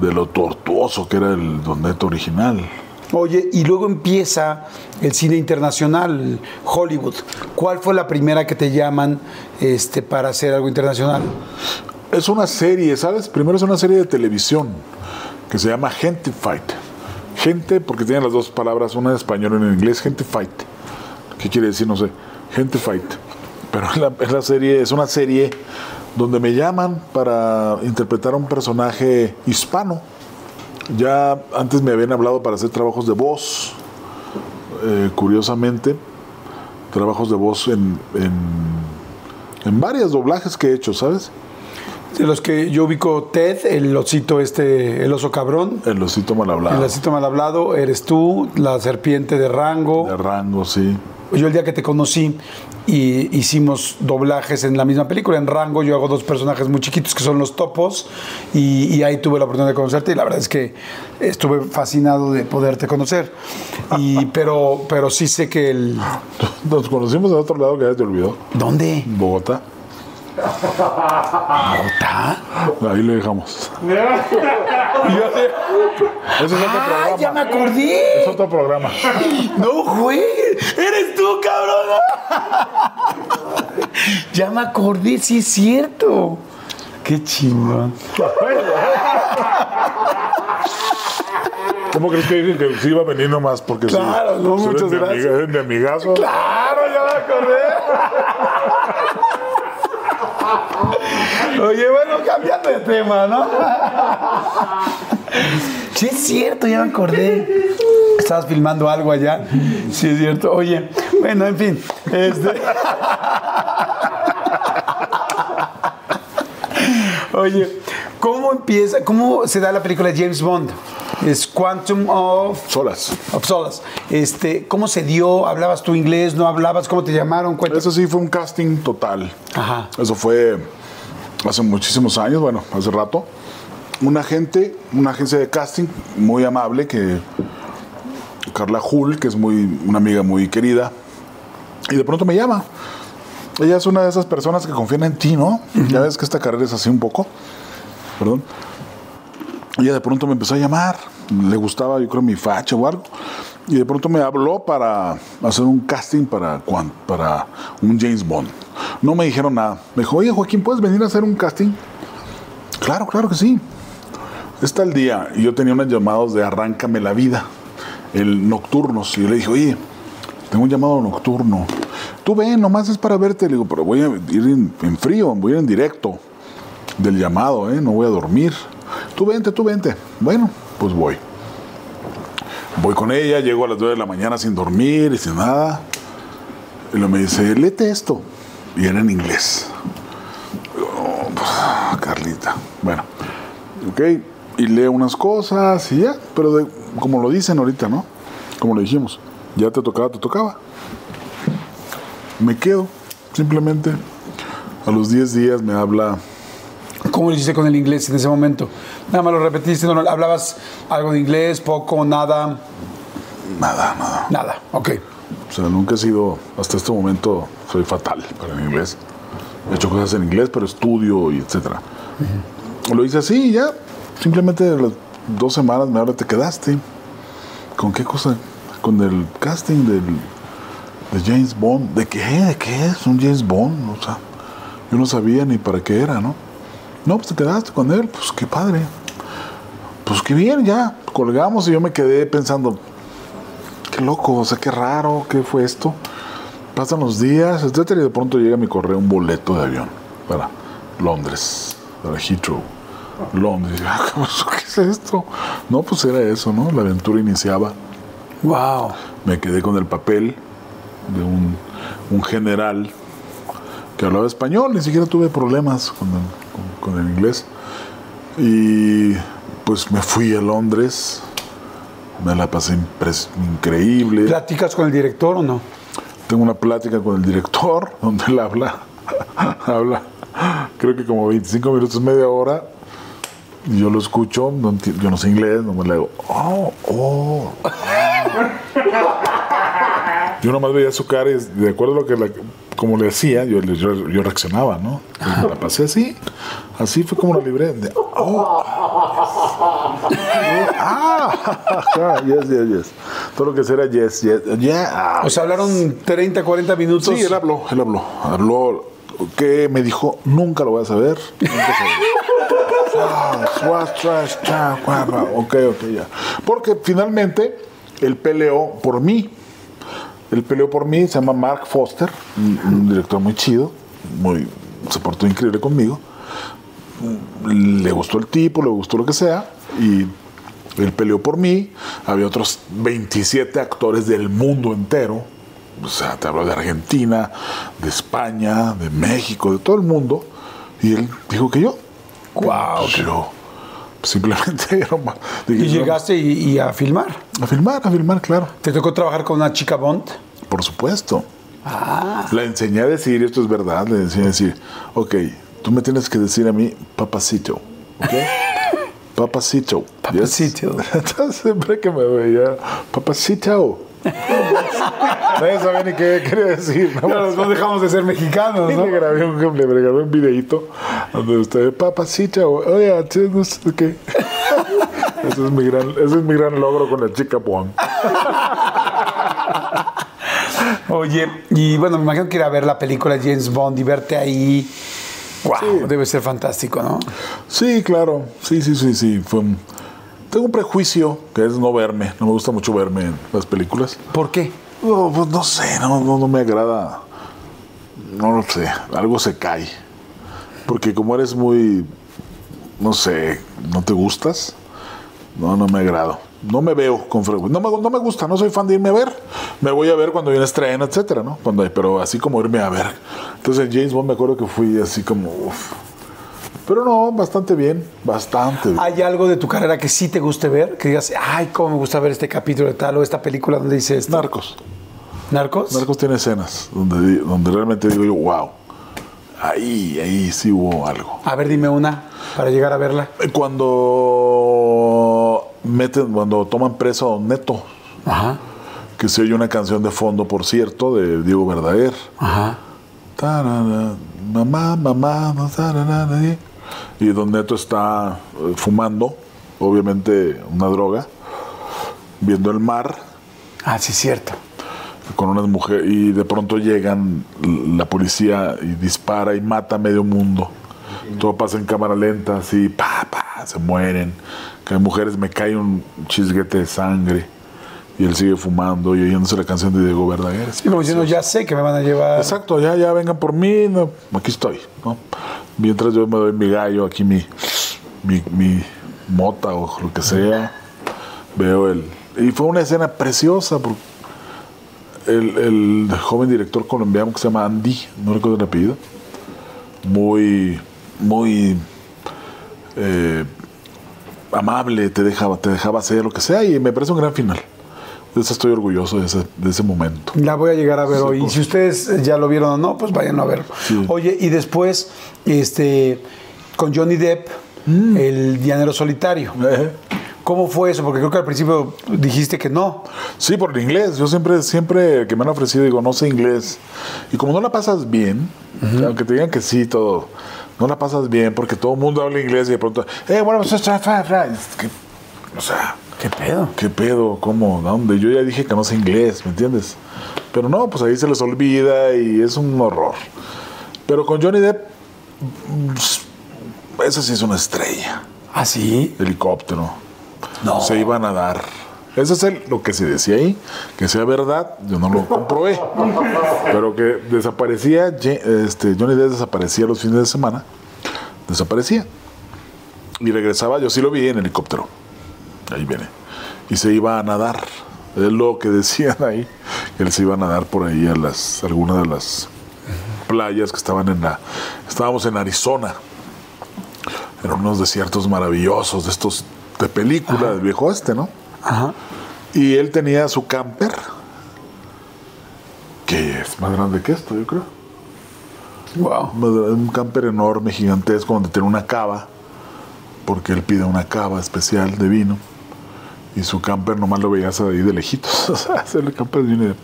[SPEAKER 2] de lo tortuoso que era el Don Neto original.
[SPEAKER 1] Oye, y luego empieza el cine internacional, Hollywood. ¿Cuál fue la primera que te llaman este, para hacer algo internacional?
[SPEAKER 2] Es una serie, ¿sabes? Primero es una serie de televisión que se llama Gente Fight. Gente, porque tiene las dos palabras, una en español y una en inglés, Gente Fight. ¿Qué quiere decir? No sé. Gente Fight. Pero es, la, la serie, es una serie donde me llaman para interpretar a un personaje hispano. Ya antes me habían hablado para hacer trabajos de voz, eh, curiosamente, trabajos de voz en, en, en varios doblajes que he hecho, ¿sabes?
[SPEAKER 1] De los que yo ubico Ted, el osito este, el oso cabrón,
[SPEAKER 2] El osito mal hablado.
[SPEAKER 1] el osito mal hablado, eres tú, la serpiente de rango.
[SPEAKER 2] De rango, sí.
[SPEAKER 1] Yo el día que te conocí y hicimos doblajes en la misma película, en Rango, yo hago dos personajes muy chiquitos que son los topos y, y ahí tuve la oportunidad de conocerte y la verdad es que estuve fascinado de poderte conocer. Y, pero, pero sí sé que el...
[SPEAKER 2] Nos conocimos de otro lado que ya te olvidó.
[SPEAKER 1] ¿Dónde?
[SPEAKER 2] En Bogotá. Ahí le dejamos. Ese es otro
[SPEAKER 1] ¡Ah,
[SPEAKER 2] programa.
[SPEAKER 1] ya me acordé!
[SPEAKER 2] Es otro programa.
[SPEAKER 1] ¡No, güey! ¡Eres tú, cabrón! ya me acordé, sí es cierto. ¡Qué chingón!
[SPEAKER 2] ¿Cómo crees que dije que sí iba a venir nomás? Porque sí.
[SPEAKER 1] Claro, no, muchas gracias.
[SPEAKER 2] amiga, eres mi amigazo.
[SPEAKER 1] ¡Claro, ya me acordé! Oye, bueno, cambiando de tema, ¿no? Sí, es cierto, ya me acordé. Estabas filmando algo allá. Sí, es cierto. Oye, bueno, en fin. Este... Oye, ¿cómo empieza, cómo se da la película James Bond? Es Quantum of
[SPEAKER 2] Solas.
[SPEAKER 1] of Solace. Este, ¿Cómo se dio? ¿Hablabas tú inglés? ¿No hablabas? ¿Cómo te llamaron? Cuéntame.
[SPEAKER 2] Eso sí fue un casting total.
[SPEAKER 1] Ajá.
[SPEAKER 2] Eso fue hace muchísimos años, bueno, hace rato. Un agente, una agencia de casting muy amable que Carla Hull, que es muy una amiga muy querida, y de pronto me llama. Ella es una de esas personas que confían en ti, ¿no? Ya ves que esta carrera es así un poco. Perdón. Ella de pronto me empezó a llamar, le gustaba yo creo mi facha o algo, y de pronto me habló para hacer un casting para, para un James Bond. No me dijeron nada. Me dijo, oye Joaquín, ¿puedes venir a hacer un casting? Claro, claro que sí. Está el día y yo tenía unos llamados de Arráncame la vida, el nocturnos, y yo le dije, oye, tengo un llamado nocturno. Tú ven, nomás es para verte. Le digo, pero voy a ir en, frío, voy a ir en directo del llamado, ¿eh? No voy a dormir. Tú vente, tú vente. Bueno, pues voy. Voy con ella, llego a las 9 de la mañana sin dormir y sin nada. Y luego me dice, léete esto. Y era en inglés. Digo, "No, pues, Carlita. Bueno, ok. Y leo unas cosas y ya. Pero de- como lo dicen ahorita, ¿no? Como lo dijimos. Ya te tocaba, te tocaba. Me quedo. Simplemente a los 10 días me habla
[SPEAKER 1] ¿Cómo lo hiciste con el inglés en ese momento? Nada más lo repetiste, no, ¿hablabas algo de inglés, poco, nada?
[SPEAKER 2] nada, nada.
[SPEAKER 1] Nada, ok.
[SPEAKER 2] O sea, nunca he sido, hasta este momento, soy fatal para el inglés. He hecho cosas en inglés, pero estudio y etcétera. Lo hice así y ya. Simplemente a las dos semanas me habla, te quedaste. ¿Con qué cosa? Con el casting del, de James Bond. ¿De qué? ¿De qué es un James Bond? O sea, yo no sabía ni para qué era, ¿no? No, pues te quedaste con él, pues qué padre. Pues qué bien, ya. Colgamos y yo me quedé pensando, qué loco, o sea, qué raro, qué fue esto. Pasan los días, etcétera, y de pronto llega a mi correo un boleto de avión para Londres, para Heathrow, Londres. "Ah, ¿Qué es esto? No, pues era eso, ¿no? La aventura iniciaba
[SPEAKER 1] Wow.
[SPEAKER 2] Me quedé con el papel de un, un general que hablaba español, ni siquiera tuve problemas con el, con- con el inglés. Y pues me fui a Londres, me la pasé increíble.
[SPEAKER 1] ¿Platicas con el director o no?
[SPEAKER 2] Tengo una plática con el director donde él habla, habla, creo que como 25 minutos, media hora. Y yo lo escucho, yo no sé inglés, no me le digo, oh, oh. Yo nomás veía su cara y de acuerdo a lo que la- como le hacía, yo, yo, yo reaccionaba, ¿no? Y la pasé así, así fue como la libré. de, oh. ah, yes, yes, yes. Todo lo que sea era yes, yes, yeah. ah,
[SPEAKER 1] O sea, hablaron 30, 40 minutos.
[SPEAKER 2] Sí, él habló, él habló. Habló que me dijo, nunca lo voy a saber. Nunca sabré". Swat, trash, cha, guapa. ok, ok, ya. Porque finalmente él peleó por mí. Él peleó por mí, se llama Mark Foster, un, un director muy chido, muy, se portó increíble conmigo. Le gustó el tipo, le gustó lo que sea, y él peleó por mí. Había otros 27 actores del mundo entero. O sea, te hablo de Argentina, de España, de México, de todo el mundo. Y él dijo que yo.
[SPEAKER 1] Wow.
[SPEAKER 2] Yo simplemente nomás dije,
[SPEAKER 1] Y llegaste y, y a filmar.
[SPEAKER 2] a filmar, a filmar, claro.
[SPEAKER 1] ¿Te tocó trabajar con una chica Bond?
[SPEAKER 2] Por supuesto.
[SPEAKER 1] Ah.
[SPEAKER 2] La enseñé a decir, esto es verdad, le enseñé a decir, ok, tú me tienes que decir a mí papacito, ¿ok? Papacito.
[SPEAKER 1] Papacito.
[SPEAKER 2] Entonces siempre que me veía, papacito. Nadie sabía ni qué quería decir.
[SPEAKER 1] Claro, no dejamos de ser mexicanos, ¿no?
[SPEAKER 2] le grabé un, le grabé un videito donde usted, papacito, oye, no sé qué. Ese es mi gran, ese es mi gran logro con la chica Juan.
[SPEAKER 1] Oye, y bueno, me imagino que ir a ver la película de James Bond y verte ahí. Wow, debe ser fantástico, ¿no?
[SPEAKER 2] Sí, claro. Sí, sí, sí, sí. Fue un- Tengo un prejuicio que es no verme. No me gusta mucho verme en las películas.
[SPEAKER 1] ¿Por qué?
[SPEAKER 2] No, pues no sé, no, no, no me agrada. No lo sé. Algo se cae. Porque como eres muy. No sé, no te gustas. No, no me agrado. No me veo con frecuencia. No me, no me gusta, no soy fan de irme a ver. Me voy a ver cuando viene estreno, etcétera, ¿no? Cuando hay, pero así como irme a ver. Entonces en James Bond me acuerdo que fui así como. uf. Pero no, bastante bien, bastante bien.
[SPEAKER 1] ¿Hay algo de tu carrera que sí te guste ver? Que digas, ay, cómo me gusta ver este capítulo de tal o esta película donde dice esto.
[SPEAKER 2] Narcos.
[SPEAKER 1] ¿Narcos?
[SPEAKER 2] Narcos tiene escenas donde, donde realmente digo yo, wow. Ahí, ahí sí hubo algo.
[SPEAKER 1] A ver, dime una para llegar a verla.
[SPEAKER 2] Cuando meten, cuando toman preso a Don Neto,
[SPEAKER 1] Ajá,
[SPEAKER 2] que se oye una canción de fondo, por cierto, de Diego Verdaguer.
[SPEAKER 1] ajá.
[SPEAKER 2] Tarara, Mamá, mamá, eh. Y Don Neto está eh, fumando, obviamente una droga, viendo el mar
[SPEAKER 1] Ah, sí, cierto.
[SPEAKER 2] con unas mujeres y de pronto llegan la policía y dispara y mata a medio mundo. Todo pasa en cámara lenta, así, pa, pa, se mueren. Caen mujeres, me cae un chisguete de sangre. Y él sigue fumando y oyéndose la canción de Diego Verdaguer.
[SPEAKER 1] Y como diciendo, ya sé que me van a llevar.
[SPEAKER 2] Exacto, ya, ya vengan por mí, no, aquí estoy, ¿no? Mientras yo me doy mi gallo, aquí mi, mi, mi mota o lo que sea, veo el... Y fue una escena preciosa, porque el, el joven director colombiano que se llama Andy, no recuerdo el apellido, muy, muy eh, amable, te dejaba, te dejaba hacer lo que sea y me parece un gran final. Eso estoy orgulloso de ese, de ese momento.
[SPEAKER 1] La voy a llegar a ver hoy. Y si ustedes ya lo vieron o no, pues vayan a verlo.
[SPEAKER 2] Sí.
[SPEAKER 1] Oye, y después, este, con Johnny Depp,
[SPEAKER 2] Mm.
[SPEAKER 1] el llanero solitario.
[SPEAKER 2] Eh.
[SPEAKER 1] ¿Cómo fue eso? Porque creo que al principio dijiste que no.
[SPEAKER 2] Sí, por el inglés. Yo siempre, siempre que me han ofrecido, digo, no sé inglés. Y como no la pasas bien, aunque te digan que sí, todo, no la pasas bien porque todo el mundo habla inglés y de pronto, eh, bueno, pues, fra, fra, fra". Es que, o sea,
[SPEAKER 1] ¿Qué pedo?
[SPEAKER 2] ¿qué pedo? ¿Cómo? ¿Dónde? Yo ya dije que no sé inglés, ¿me entiendes? Pero no, pues ahí se les olvida y es un horror. Pero con Johnny Depp, mm, esa sí es una estrella.
[SPEAKER 1] ¿Ah, sí?
[SPEAKER 2] Helicóptero
[SPEAKER 1] No.
[SPEAKER 2] se iban a dar. Eso es el- lo que se decía ahí, que sea verdad, yo no lo comprobé. Pero que desaparecía, este, Johnny Depp desaparecía los fines de semana, desaparecía. Y regresaba, yo sí lo vi en helicóptero, ahí viene. Y se iba a nadar Es lo que decían ahí, que les iban a dar por ahí a las, algunas de las playas que estaban en la... Estábamos en Arizona. Eran unos desiertos maravillosos, de estos de película del viejo oeste, ¿no?
[SPEAKER 1] Ajá.
[SPEAKER 2] Y él tenía su camper, que es más grande que esto, yo creo.
[SPEAKER 1] Wow.
[SPEAKER 2] Un camper enorme, gigantesco, donde tiene una cava, porque él pide una cava especial de vino. Y su camper nomás lo veías ahí de lejitos. O sea, el camper vino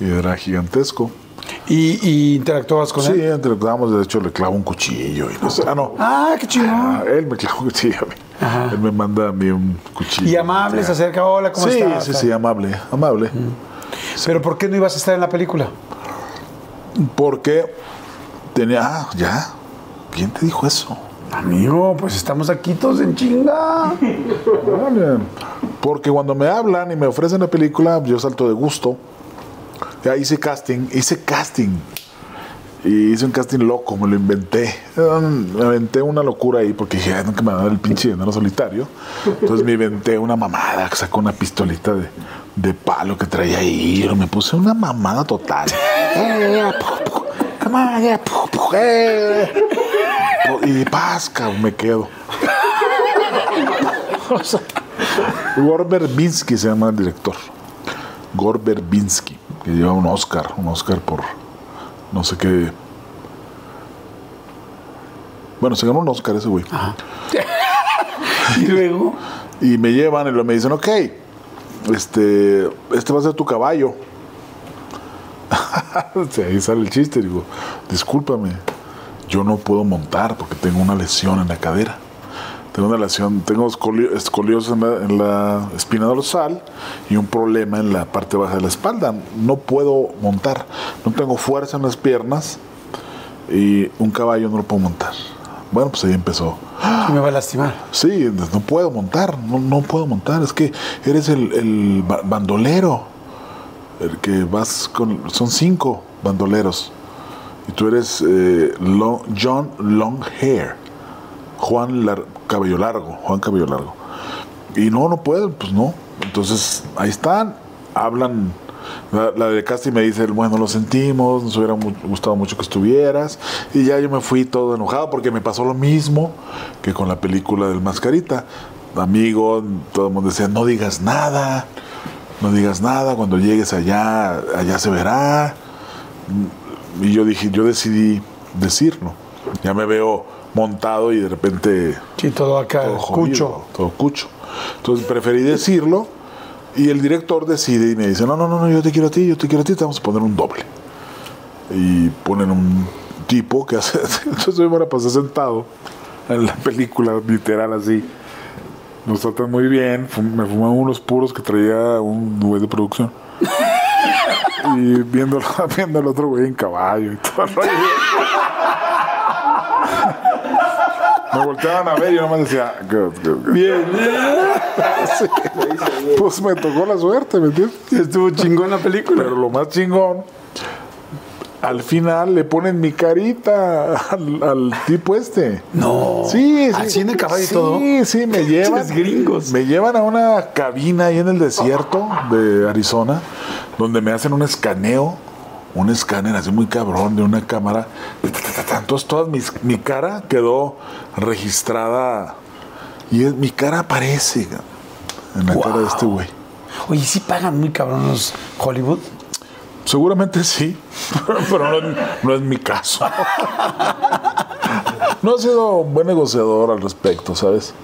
[SPEAKER 2] y era gigantesco.
[SPEAKER 1] ¿Y, y interactuabas con
[SPEAKER 2] Sí,
[SPEAKER 1] él?
[SPEAKER 2] interactuamos, de hecho le clavo un cuchillo y no sé. Ah, no.
[SPEAKER 1] Ah, qué chido.
[SPEAKER 2] Ah, él me clava un cuchillo a mí. Él me manda a mí un cuchillo.
[SPEAKER 1] Y amable, se acerca, hola, ¿cómo
[SPEAKER 2] sí,
[SPEAKER 1] estás?
[SPEAKER 2] Sí, sí, amable, amable.
[SPEAKER 1] Pero ¿por qué no ibas a estar en la película?
[SPEAKER 2] Porque tenía, ah, ya. ¿Quién te dijo eso?
[SPEAKER 1] Amigo, pues estamos aquí todos en chinga.
[SPEAKER 2] Vale. Porque cuando me hablan y me ofrecen la película, yo salto de gusto. Ya hice casting, hice casting. Y hice un casting loco, me lo inventé. Me inventé una locura ahí porque dije, "Ay, nunca me va a dar el pinche dinero solitario. Entonces me inventé una mamada, que sacó una pistolita de, de palo que traía ahí. Me puse una mamada total. Come on, yeah, eh. Y pasca, me quedo. O sea, se llama el director. Gore Verbinski, que lleva un Oscar, un Oscar por no sé qué. Bueno, se ganó un Oscar ese güey.
[SPEAKER 1] Y luego,
[SPEAKER 2] Y me llevan y me dicen, ok, este, este va a ser tu caballo. Ahí sale el chiste. Digo, discúlpame, yo no puedo montar porque tengo una lesión en la cadera. Tengo una lesión, tengo escolio- escoliosis en la, en la espina dorsal y un problema en la parte baja de la espalda. No puedo montar, no tengo fuerza en las piernas y un caballo no lo puedo montar. Bueno, pues ahí empezó.
[SPEAKER 1] me va a lastimar.
[SPEAKER 2] Sí, no puedo montar, no, no puedo montar. Es que eres el, el ba- bandolero, el que vas con. Son cinco bandoleros. Y tú eres eh, Long- John Long Hair, Juan Lar- Cabello Largo, Juan Cabello Largo. Y no, no puedo, pues no. Entonces, ahí están, hablan. La, la de casting me dice, bueno, lo sentimos, nos hubiera gustado mucho que estuvieras. Y ya yo me fui todo enojado porque me pasó lo mismo que con la película del Mascarita. Amigo, todo el mundo decía, no digas nada, no digas nada, cuando llegues allá, allá se verá. Y yo dije, yo decidí decirlo. Ya me veo montado y de repente
[SPEAKER 1] Sí, todo acá,
[SPEAKER 2] todo jodido,
[SPEAKER 1] cucho.
[SPEAKER 2] todo cucho. Entonces preferí decirlo y el director decide y me dice, no, no, no, no, yo te quiero a ti, yo te quiero a ti, te vamos a poner un doble. Y ponen un tipo que hace... Entonces yo me la pasé sentado en la película, literal así. Nos tratan muy bien, me fuman unos puros que traía un güey de producción. y viendo, viendo al otro güey en caballo y todo el rollo. Me volteaban a ver y yo nomás decía, good, good, good.
[SPEAKER 1] Bien.
[SPEAKER 2] Sí. Pues me tocó la suerte, ¿me entiendes?
[SPEAKER 1] Estuvo chingón la película.
[SPEAKER 2] Pero lo más chingón, al final le ponen mi carita al, al tipo este.
[SPEAKER 1] No.
[SPEAKER 2] Sí, sí.
[SPEAKER 1] Así en el caballo y
[SPEAKER 2] sí,
[SPEAKER 1] todo.
[SPEAKER 2] Sí, me llevan.
[SPEAKER 1] Gringos.
[SPEAKER 2] Me llevan a una cabina ahí en el desierto de Arizona, donde me hacen un escaneo, un escáner así muy cabrón de una cámara. Entonces toda mis- mi cara quedó registrada y es- mi cara aparece en la cara de este güey.
[SPEAKER 1] Oye, ¿sí pagan muy cabrón los Hollywood?
[SPEAKER 2] Seguramente sí, pero no, no es mi caso. No he sido un buen negociador al respecto, ¿sabes?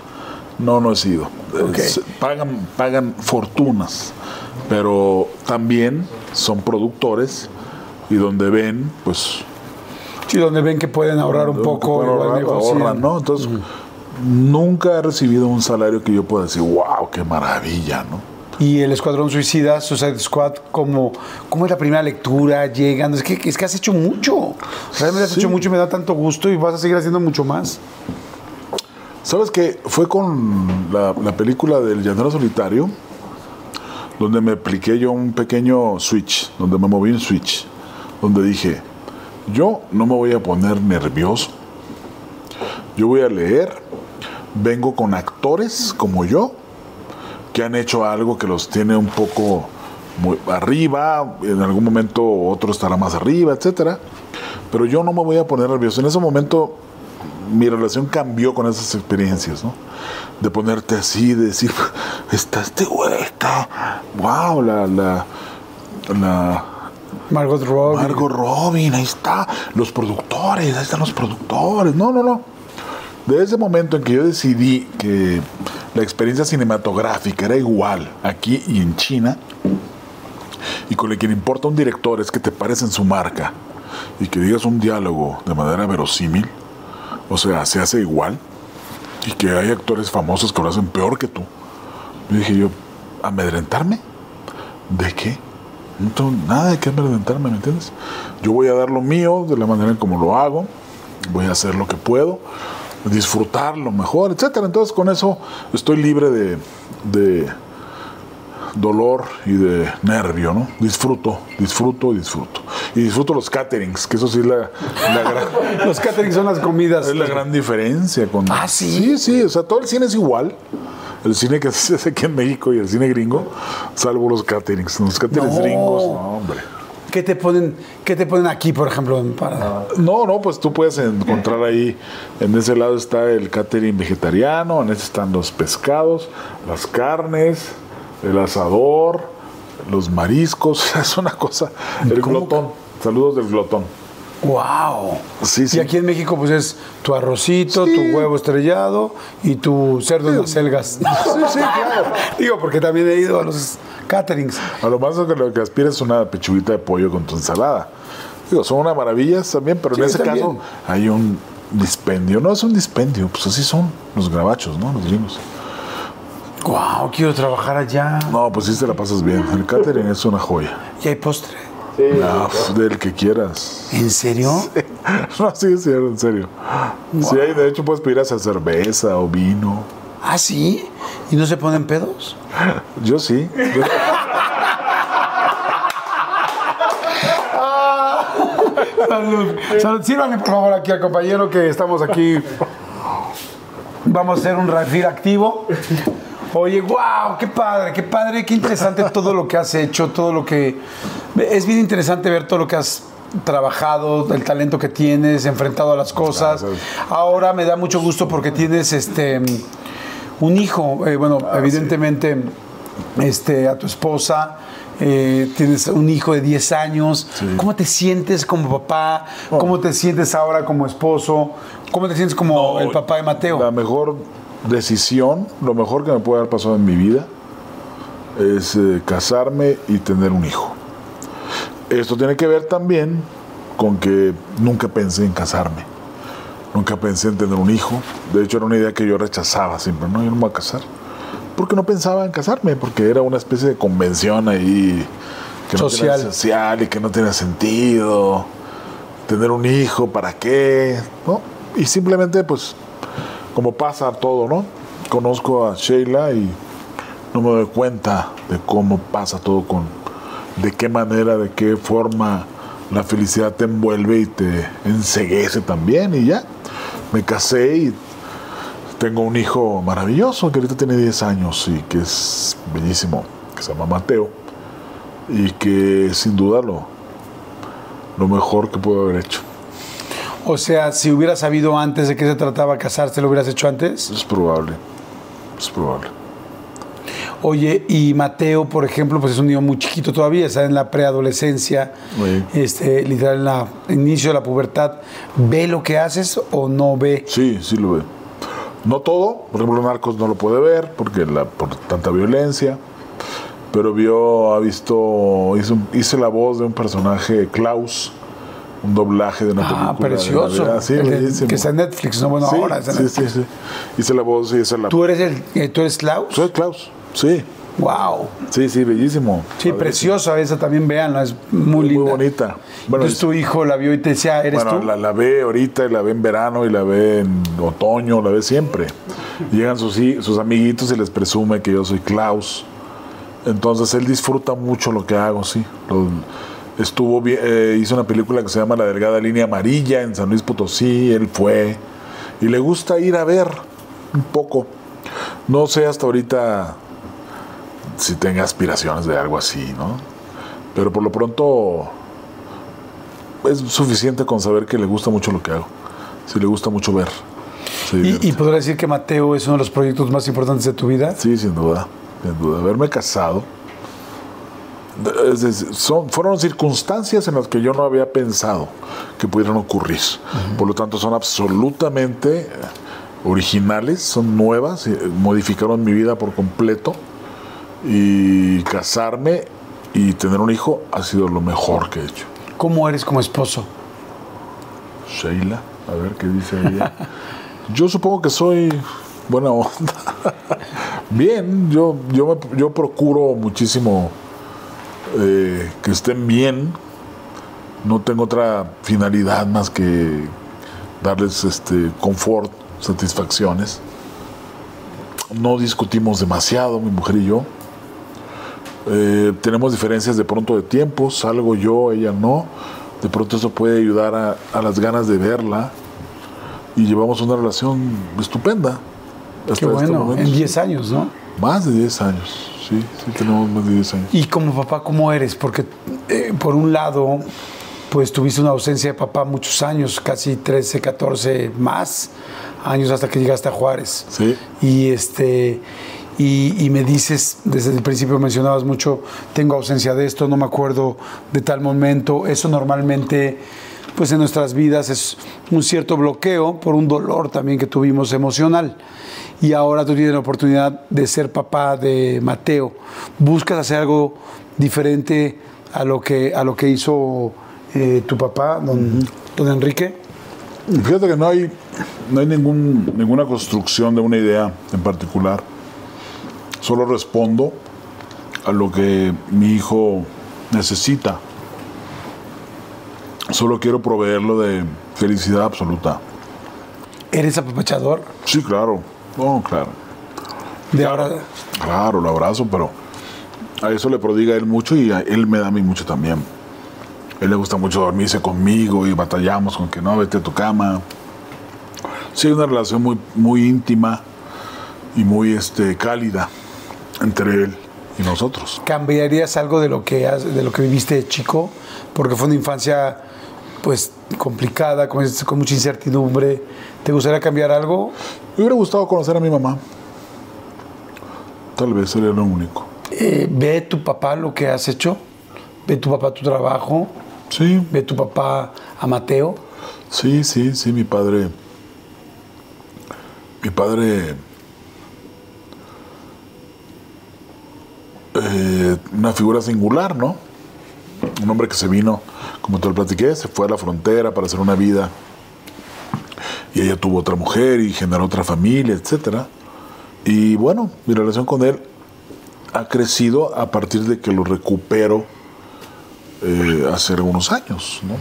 [SPEAKER 2] No, no he sido. Es- pagan, pagan fortunas, pero también son productores y donde ven, pues...
[SPEAKER 1] Sí, donde ven que pueden ahorrar un poco,
[SPEAKER 2] ahorrar, ahorran, ¿no? Entonces, nunca he recibido un salario que yo pueda decir, wow, qué maravilla, ¿no?
[SPEAKER 1] Y el Escuadrón Suicida, Suicide Squad, ¿cómo, cómo es la primera lectura? Llegan, es que, es que has hecho mucho. Realmente has hecho mucho y me da tanto gusto y vas a seguir haciendo mucho más.
[SPEAKER 2] ¿Sabes qué? Fue con la, la película del Llanero Solitario, donde me apliqué yo un pequeño switch, donde me moví un switch, donde dije, yo no me voy a poner nervioso, yo voy a leer, vengo con actores como yo, que han hecho algo que los tiene un poco muy arriba, en algún momento otro estará más arriba, etcétera. Pero yo no me voy a poner nervioso. En ese momento mi relación cambió con esas experiencias, ¿no? De ponerte así, de decir, está este güey, está, wow, la, la, la
[SPEAKER 1] Margot Robbie.
[SPEAKER 2] Margot Robin, ahí está, los productores, ahí están los productores. No, no, no. Desde ese momento en que yo decidí que la experiencia cinematográfica era igual aquí y en China, y con lo que le importa a un director es que te pares en su marca y que digas un diálogo de manera verosímil, o sea, se hace igual, y que hay actores famosos que lo hacen peor que tú. Yo dije yo, ¿amedrentarme? ¿De qué? No tengo nada de qué amedrentarme, ¿me entiendes? Yo voy a dar lo mío de la manera en como lo hago, voy a hacer lo que puedo, disfrutar lo mejor, etcétera. Entonces con eso estoy libre de, de dolor y de nervio, ¿no? Disfruto, disfruto, disfruto. Y disfruto los caterings, que eso sí es la, la gran,
[SPEAKER 1] Los caterings son las comidas.
[SPEAKER 2] es la gran diferencia. Con,
[SPEAKER 1] Ah, ¿sí?
[SPEAKER 2] Sí, sí, o sea, todo el cine es igual. El cine que se hace aquí en México y el cine gringo, salvo los caterings. Los caterings
[SPEAKER 1] No.
[SPEAKER 2] gringos, no, hombre.
[SPEAKER 1] ¿Qué te ponen, qué te ponen aquí, por ejemplo, en-
[SPEAKER 2] No, no, pues tú puedes encontrar ahí, en ese lado está el catering vegetariano, en ese están los pescados, las carnes, el asador, los mariscos, es una cosa, el glotón, saludos del glotón.
[SPEAKER 1] Wow.
[SPEAKER 2] Sí, sí.
[SPEAKER 1] Y aquí en México, pues es tu arrocito,
[SPEAKER 2] Sí.
[SPEAKER 1] tu huevo estrellado y tu cerdo en las selgas.
[SPEAKER 2] Sí, sí, claro.
[SPEAKER 1] Digo, porque también he ido a los caterings.
[SPEAKER 2] A lo más que lo que aspiras es una pechuguita de pollo con tu ensalada. Digo, son una maravilla también, pero en
[SPEAKER 1] Sí,
[SPEAKER 2] ese
[SPEAKER 1] también.
[SPEAKER 2] caso hay un dispendio. No es un dispendio, pues así son los gabachos, ¿no? Los gringos.
[SPEAKER 1] Wow, quiero trabajar allá.
[SPEAKER 2] No, pues sí te la pasas bien. El catering es una joya.
[SPEAKER 1] Y hay postre.
[SPEAKER 2] Ah, pues, del que quieras.
[SPEAKER 1] ¿En serio?
[SPEAKER 2] No, sí, sí, en serio. Sí, hay, de hecho puedes pedir hasta cerveza o vino.
[SPEAKER 1] ¿Ah, sí? ¿Y no se ponen pedos?
[SPEAKER 2] Yo sí. Yo-
[SPEAKER 1] Salud. Salud. Sírvanle, por favor, aquí al compañero que estamos aquí. Vamos a hacer un refil activo. Oye, wow, qué padre, qué padre, qué interesante todo lo que has hecho, todo lo que... Es bien interesante ver todo lo que has trabajado, el talento que tienes, enfrentado a las cosas. Ahora me da mucho gusto porque tienes este un hijo, eh, bueno, evidentemente este, a tu esposa, eh, tienes un hijo de 10 años. ¿Cómo te sientes como papá? ¿Cómo te sientes ahora como esposo? ¿Cómo te sientes como el papá de Mateo?
[SPEAKER 2] La mejor decisión, lo mejor que me puede haber pasado en mi vida es eh, casarme y tener un hijo. Esto tiene que ver también con que nunca pensé en casarme. Nunca pensé en tener un hijo. De hecho, era una idea que yo rechazaba siempre. No, yo no me voy a casar. Porque no pensaba en casarme, porque era una especie de convención ahí que no
[SPEAKER 1] Social.
[SPEAKER 2] tenía social y que no tenía sentido. Tener un hijo, ¿para qué? ¿No? Y simplemente, pues, como pasa todo, ¿no? Conozco a Sheila y no me doy cuenta de cómo pasa todo con, de qué manera, de qué forma la felicidad te envuelve y te enseguece también y ya. Me casé y tengo un hijo maravilloso que ahorita tiene 10 años y que es bellísimo, que se llama Mateo y que sin duda lo, lo mejor que puedo haber hecho.
[SPEAKER 1] O sea, si hubieras sabido antes de qué se trataba casarse, ¿lo hubieras hecho antes?
[SPEAKER 2] Es probable, es probable.
[SPEAKER 1] Oye, y Mateo, por ejemplo, pues es un niño muy chiquito todavía, está en la preadolescencia,
[SPEAKER 2] Sí.
[SPEAKER 1] este, literal en la inicio de la pubertad. ¿Ve lo que haces o no ve?
[SPEAKER 2] Sí, sí lo ve. No todo, por ejemplo, Narcos no lo puede ver porque la, por tanta violencia, pero vio, ha visto, hizo, hice la voz de un personaje, Klaus, un doblaje de una película.
[SPEAKER 1] Ah, precioso.
[SPEAKER 2] Sí,
[SPEAKER 1] El que está en Netflix, no, bueno,
[SPEAKER 2] sí,
[SPEAKER 1] ahora está en
[SPEAKER 2] sí, sí, sí. Hice la voz y esa la...
[SPEAKER 1] ¿Tú eres el, eh, tú eres Klaus?
[SPEAKER 2] Soy Klaus, sí,
[SPEAKER 1] Wow.
[SPEAKER 2] sí, sí, bellísimo.
[SPEAKER 1] Sí,
[SPEAKER 2] Padrísimo.
[SPEAKER 1] preciosa esa también, véanla, es muy
[SPEAKER 2] Muy
[SPEAKER 1] linda.
[SPEAKER 2] bonita. Bueno,
[SPEAKER 1] Entonces tu hijo la vio y te decía, ¿eres
[SPEAKER 2] Bueno,
[SPEAKER 1] tú?
[SPEAKER 2] la, la ve ahorita y la ve en verano y la ve en otoño, la ve siempre. Llegan sus, sus amiguitos y les presume que yo soy Klaus. Entonces él disfruta mucho lo que hago, sí. Lo- estuvo eh, hizo una película que se llama La Delgada Línea Amarilla en San Luis Potosí, él fue. Y le gusta ir a ver un poco. No sé hasta ahorita si tenga aspiraciones de algo así, ¿no? Pero por lo pronto es suficiente con saber que le gusta mucho lo que hago. Si le gusta mucho ver.
[SPEAKER 1] ¿Y, y podría decir que Mateo es uno de los proyectos más importantes de tu vida?
[SPEAKER 2] Sí, sin duda, sin duda. Haberme casado. son, fueron circunstancias en las que yo no había pensado que pudieran ocurrir. Por lo tanto, son absolutamente originales, son nuevas, eh, modificaron mi vida por completo. Y casarme y tener un hijo ha sido lo mejor que he hecho.
[SPEAKER 1] ¿Cómo eres como esposo?
[SPEAKER 2] Sheila, a ver qué dice ella. Yo supongo que soy buena onda. bien, yo, yo, me- yo procuro muchísimo eh, que estén bien. No tengo otra finalidad más que darles este confort, satisfacciones. No discutimos demasiado, mi mujer y yo. Eh, tenemos diferencias de pronto de tiempo, salgo yo, ella no. De pronto eso puede ayudar a, a las ganas de verla. Y llevamos una relación estupenda.
[SPEAKER 1] Qué
[SPEAKER 2] hasta este
[SPEAKER 1] bueno, en 10 años, ¿no?
[SPEAKER 2] Más de 10 años, sí, sí tenemos más de 10 años.
[SPEAKER 1] Y como papá, ¿cómo eres? Porque eh, por un lado, pues tuviste una ausencia de papá muchos años, casi 13, 14 más años hasta que llegaste a Juárez.
[SPEAKER 2] Sí.
[SPEAKER 1] Y este y, y me dices, desde el principio mencionabas mucho, tengo ausencia de esto, no me acuerdo de tal momento. Eso normalmente, pues en nuestras vidas es un cierto bloqueo por un dolor también que tuvimos emocional. Y ahora tú tienes la oportunidad de ser papá de Mateo. ¿Buscas hacer algo diferente a lo que, a lo que hizo eh, tu papá, don, don Enrique?
[SPEAKER 2] Fíjate que no hay, no hay ningún, ninguna construcción de una idea en particular. Solo respondo a lo que mi hijo necesita. Solo quiero proveerlo de felicidad absoluta.
[SPEAKER 1] ¿Eres apapachador?
[SPEAKER 2] Sí, claro. No, claro.
[SPEAKER 1] De ahora,
[SPEAKER 2] Claro, lo abrazo, pero a eso le prodiga él mucho y a él me da a mí mucho también. A él le gusta mucho dormirse conmigo y batallamos con que no, vete a tu cama. Sí, hay una relación muy, muy íntima y muy este, cálida entre él y nosotros.
[SPEAKER 1] ¿cambiarías algo de lo que has- de lo que viviste de chico? Porque fue una infancia pues complicada, con, con mucha incertidumbre. ¿Te gustaría cambiar algo?
[SPEAKER 2] Me hubiera gustado conocer a mi mamá. Tal vez sería lo único.
[SPEAKER 1] Eh, ¿Ve tu papá lo que has hecho? ¿Ve tu papá tu trabajo?
[SPEAKER 2] Sí,
[SPEAKER 1] ¿Ve tu papá a Mateo?
[SPEAKER 2] Sí, sí, sí, mi padre. Mi padre. Eh, una figura singular, ¿no? Un hombre que se vino, como te lo platiqué, se fue a la frontera para hacer una vida. Y ella tuvo otra mujer y generó otra familia, etcétera. Y bueno, mi relación con él ha crecido a partir de que lo recupero eh, hace algunos años, ¿no?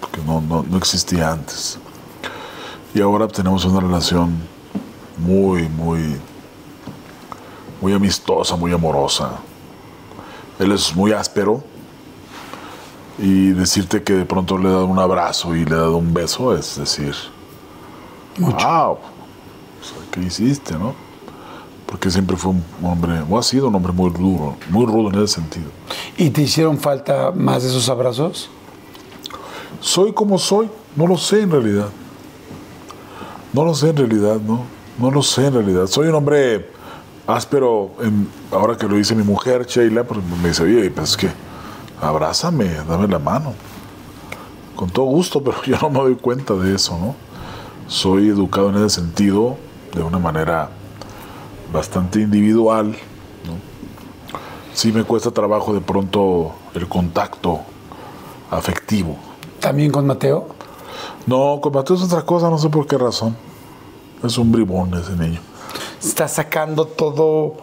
[SPEAKER 2] Porque no, no, no existía antes. Y ahora tenemos una relación muy, muy, muy amistosa, muy amorosa. Él es muy áspero y decirte que de pronto le he dado un abrazo y le he dado un beso es decir,
[SPEAKER 1] Mucho.
[SPEAKER 2] wow, o sea, ¿qué hiciste, no? Porque siempre fue un hombre, o ha sido un hombre muy duro, muy rudo en ese sentido.
[SPEAKER 1] ¿Y te hicieron falta más de esos abrazos?
[SPEAKER 2] Soy como soy, no lo sé en realidad. No lo sé en realidad, no. No lo sé en realidad. Soy un hombre áspero, en- ahora que lo dice mi mujer, Sheila, pues me dice, oye, pues es que abrázame, dame la mano. Con todo gusto, pero yo no me doy cuenta de eso, ¿no? Soy educado en ese sentido de una manera bastante individual, ¿no? Sí me cuesta trabajo de pronto el contacto afectivo.
[SPEAKER 1] ¿También con Mateo?
[SPEAKER 2] No, con Mateo es otra cosa, no sé por qué razón. Es un bribón ese niño.
[SPEAKER 1] Estás sacando todo,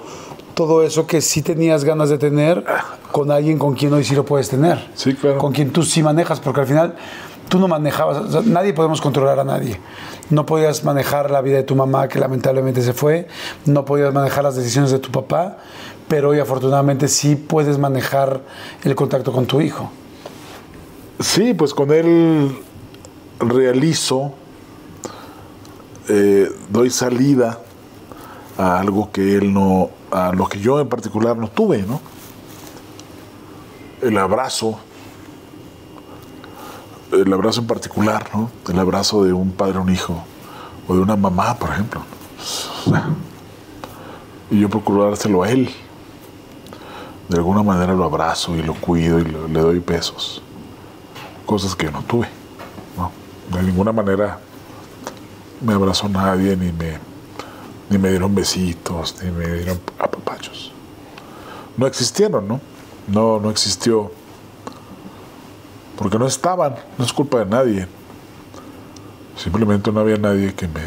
[SPEAKER 1] todo eso que sí tenías ganas de tener con alguien con quien hoy sí lo puedes tener.
[SPEAKER 2] Sí, claro.
[SPEAKER 1] Con quien tú sí manejas, porque al final tú no manejabas, o sea, nadie podemos controlar a nadie. No podías manejar la vida de tu mamá, que lamentablemente se fue, no podías manejar las decisiones de tu papá, pero hoy afortunadamente sí puedes manejar el contacto con tu hijo.
[SPEAKER 2] Sí, pues con él realizo, eh, doy salida a algo que él no, a lo que yo en particular no tuve, ¿no? El abrazo, el abrazo en particular, ¿no? El abrazo de un padre a un hijo, o de una mamá, por ejemplo. Y yo procuro dárselo a él. De alguna manera lo abrazo y lo cuido y le doy pesos. Cosas que yo no tuve. ¿no? De ninguna manera me abrazó nadie, ni me, ni me dieron besitos, ni me dieron apapachos. No existieron, ¿no? No, no existió. Porque no estaban, no es culpa de nadie. Simplemente no había nadie que me...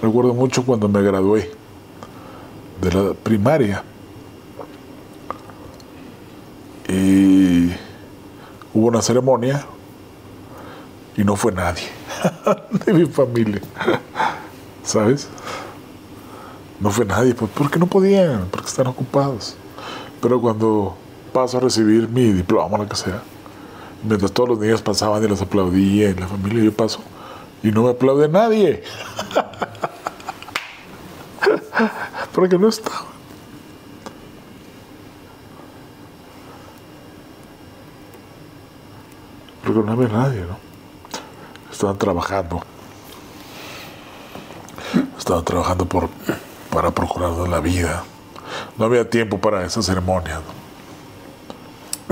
[SPEAKER 2] Recuerdo mucho cuando me gradué de la primaria. Y hubo una ceremonia y no fue nadie de mi familia. ¿Sabes? No fue nadie, pues porque no podían, porque están ocupados. Pero cuando paso a recibir mi diploma, lo que sea, mientras todos los niños pasaban y los aplaudía, y la familia yo paso, y no me aplaude nadie. porque no estaba. Porque no había nadie, ¿no? Estaban trabajando. Estaban trabajando por, para procurarnos la vida. No había tiempo para esa ceremonia.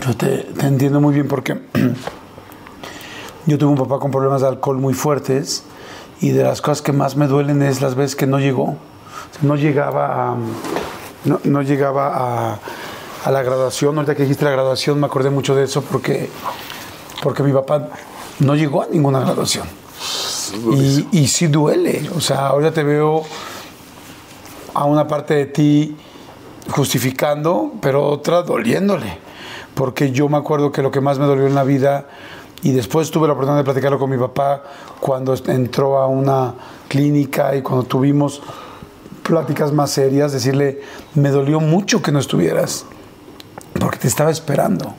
[SPEAKER 1] Yo te, entiendo muy bien porque yo tuve un papá con problemas de alcohol muy fuertes y de las cosas que más me duelen es las veces que no llegó. No llegaba a, no, llegaba a, a la graduación. Ahorita que dijiste la graduación me acordé mucho de eso porque, porque mi papá no llegó a ninguna graduación. Y, y sí duele. O sea, ahora te veo a una parte de ti justificando, pero otra doliéndole. Porque yo me acuerdo que lo que más me dolió en la vida, y después tuve la oportunidad de platicarlo con mi papá cuando entró a una clínica y cuando tuvimos pláticas más serias, decirle, me dolió mucho que no estuvieras, porque te estaba esperando.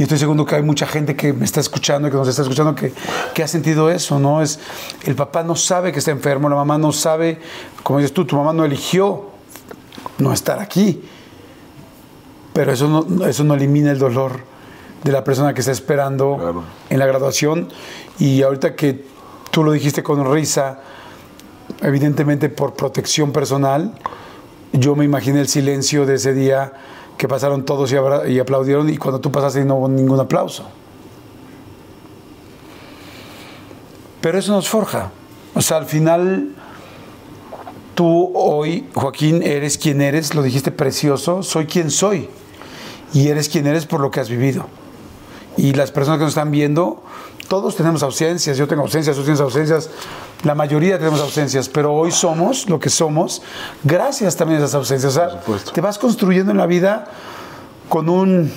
[SPEAKER 1] Y estoy seguro que hay mucha gente que me está escuchando y que nos está escuchando que, que ha sentido eso, ¿no? Es, el papá no sabe que está enfermo, la mamá no sabe, como dices tú, tu mamá no eligió no estar aquí. Pero eso no, eso no elimina el dolor de la persona que está esperando
[SPEAKER 2] Claro.
[SPEAKER 1] en la graduación. Y ahorita que tú lo dijiste con risa, evidentemente por protección personal, yo me imaginé el silencio de ese día que pasaron todos y, aplaudieron y cuando tú pasaste no hubo ningún aplauso. Pero eso nos forja. O sea, al final tú hoy, Joaquín, eres quien eres, lo dijiste precioso, soy quien soy. Y eres quien eres por lo que has vivido. Y las personas que nos están viendo, todos tenemos ausencias, yo tengo ausencias, tú tienes ausencias, la mayoría tenemos ausencias, pero hoy somos lo que somos gracias también a esas ausencias. O sea, te vas construyendo en la vida con un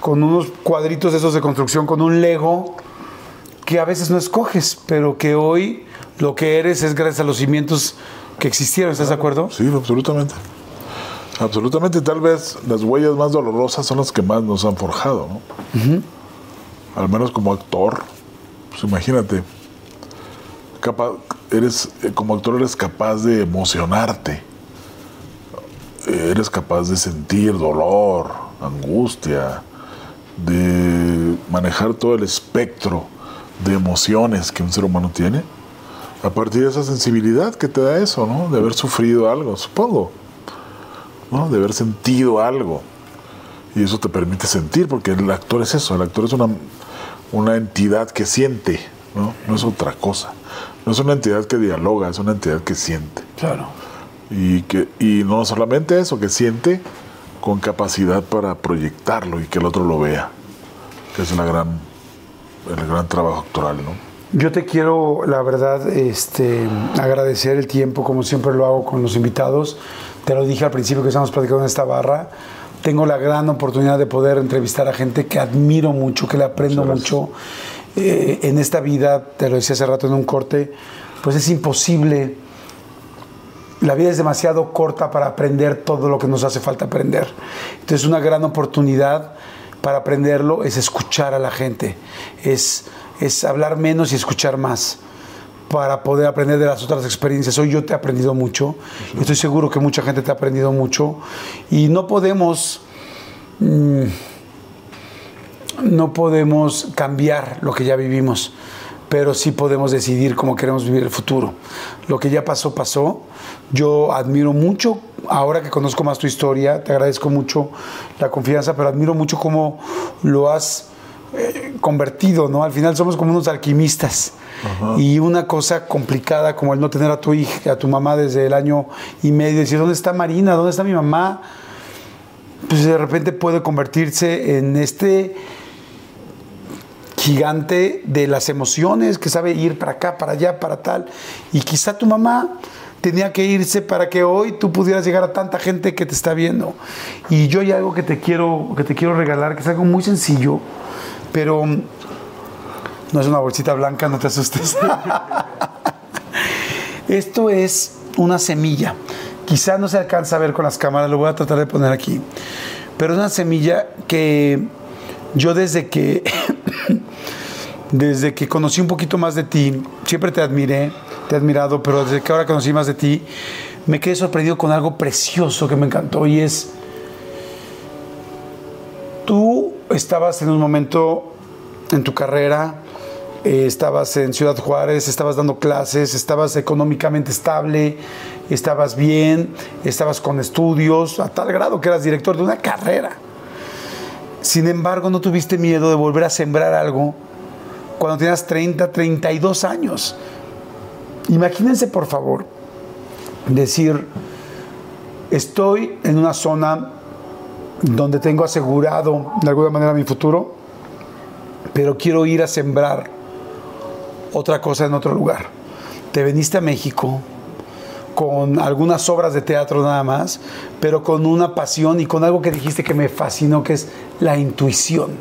[SPEAKER 1] con unos cuadritos de esos de construcción, con un Lego que a veces no escoges, pero que hoy lo que eres es gracias a los cimientos que existieron, ¿estás de acuerdo?
[SPEAKER 2] Sí, absolutamente. Absolutamente, tal vez las huellas más dolorosas son las que más nos han forjado, ¿no? Al menos como actor, pues imagínate, capa- eres, eh, como actor eres capaz de emocionarte, eres capaz de sentir dolor, angustia, de manejar todo el espectro de emociones que un ser humano tiene, a partir de esa sensibilidad que te da eso, ¿no? De haber sufrido algo, supongo. ¿no? de haber sentido algo. Y eso te permite sentir, porque el actor es eso, el actor es una, una entidad que siente, ¿no? no es otra cosa. No es una entidad que dialoga, es una entidad que siente.
[SPEAKER 1] Claro.
[SPEAKER 2] Y, que, y no solamente eso, que siente con capacidad para proyectarlo y que el otro lo vea, que es la gran, el gran trabajo actoral. ¿no?
[SPEAKER 1] Yo te quiero, la verdad, este, agradecer el tiempo, como siempre lo hago con los invitados. Te lo dije al principio que estamos platicando en esta barra. Tengo la gran oportunidad de poder entrevistar a gente que admiro mucho, que le aprendo mucho. Eh, en esta vida, te lo decía hace rato en un corte, pues es imposible. La vida es demasiado corta para aprender todo lo que nos hace falta aprender. Entonces, una gran oportunidad para aprenderlo es escuchar a la gente, es, es hablar menos y escuchar más. Para poder aprender de las otras experiencias. Hoy yo te he aprendido mucho, estoy seguro que mucha gente te ha aprendido mucho y no podemos... mm, no podemos cambiar lo que ya vivimos, pero sí podemos decidir cómo queremos vivir el futuro. Lo que ya pasó, pasó. Yo admiro mucho, ahora que conozco más tu historia, te agradezco mucho la confianza, pero admiro mucho cómo lo has eh, convertido, ¿no? Al final somos como unos alquimistas. Y una cosa complicada como el no tener a tu hija, a tu mamá desde el año y medio, decir, ¿dónde está Marina? ¿Dónde está mi mamá? Pues de repente puede convertirse en este gigante de las emociones que sabe ir para acá, para allá, para tal. Y quizá tu mamá tenía que irse para que hoy tú pudieras llegar a tanta gente que te está viendo. Y yo hay algo que te quiero, que te quiero regalar, que es algo muy sencillo, pero mm, no es una bolsita blanca, no te asustes. Esto es una semilla. Quizá no se alcanza a ver con las cámaras, lo voy a tratar de poner aquí. Pero es una semilla que yo desde que desde que conocí un poquito más de ti, siempre te admiré, te he admirado, pero desde que ahora conocí más de ti, me quedé sorprendido con algo precioso que me encantó y es, tú estabas en un momento en tu carrera, eh, estabas en Ciudad Juárez, estabas dando clases, estabas económicamente estable, estabas bien, estabas con estudios, a tal grado que eras director de una carrera. Sin embargo, no tuviste miedo de volver a sembrar algo cuando tenías 30, 32 años. Imagínense, por favor, decir, estoy en una zona donde tengo asegurado de alguna manera mi futuro, pero quiero ir a sembrar otra cosa en otro lugar. Te veniste a México con algunas obras de teatro nada más, pero con una pasión y con algo que dijiste que me fascinó, que es la intuición.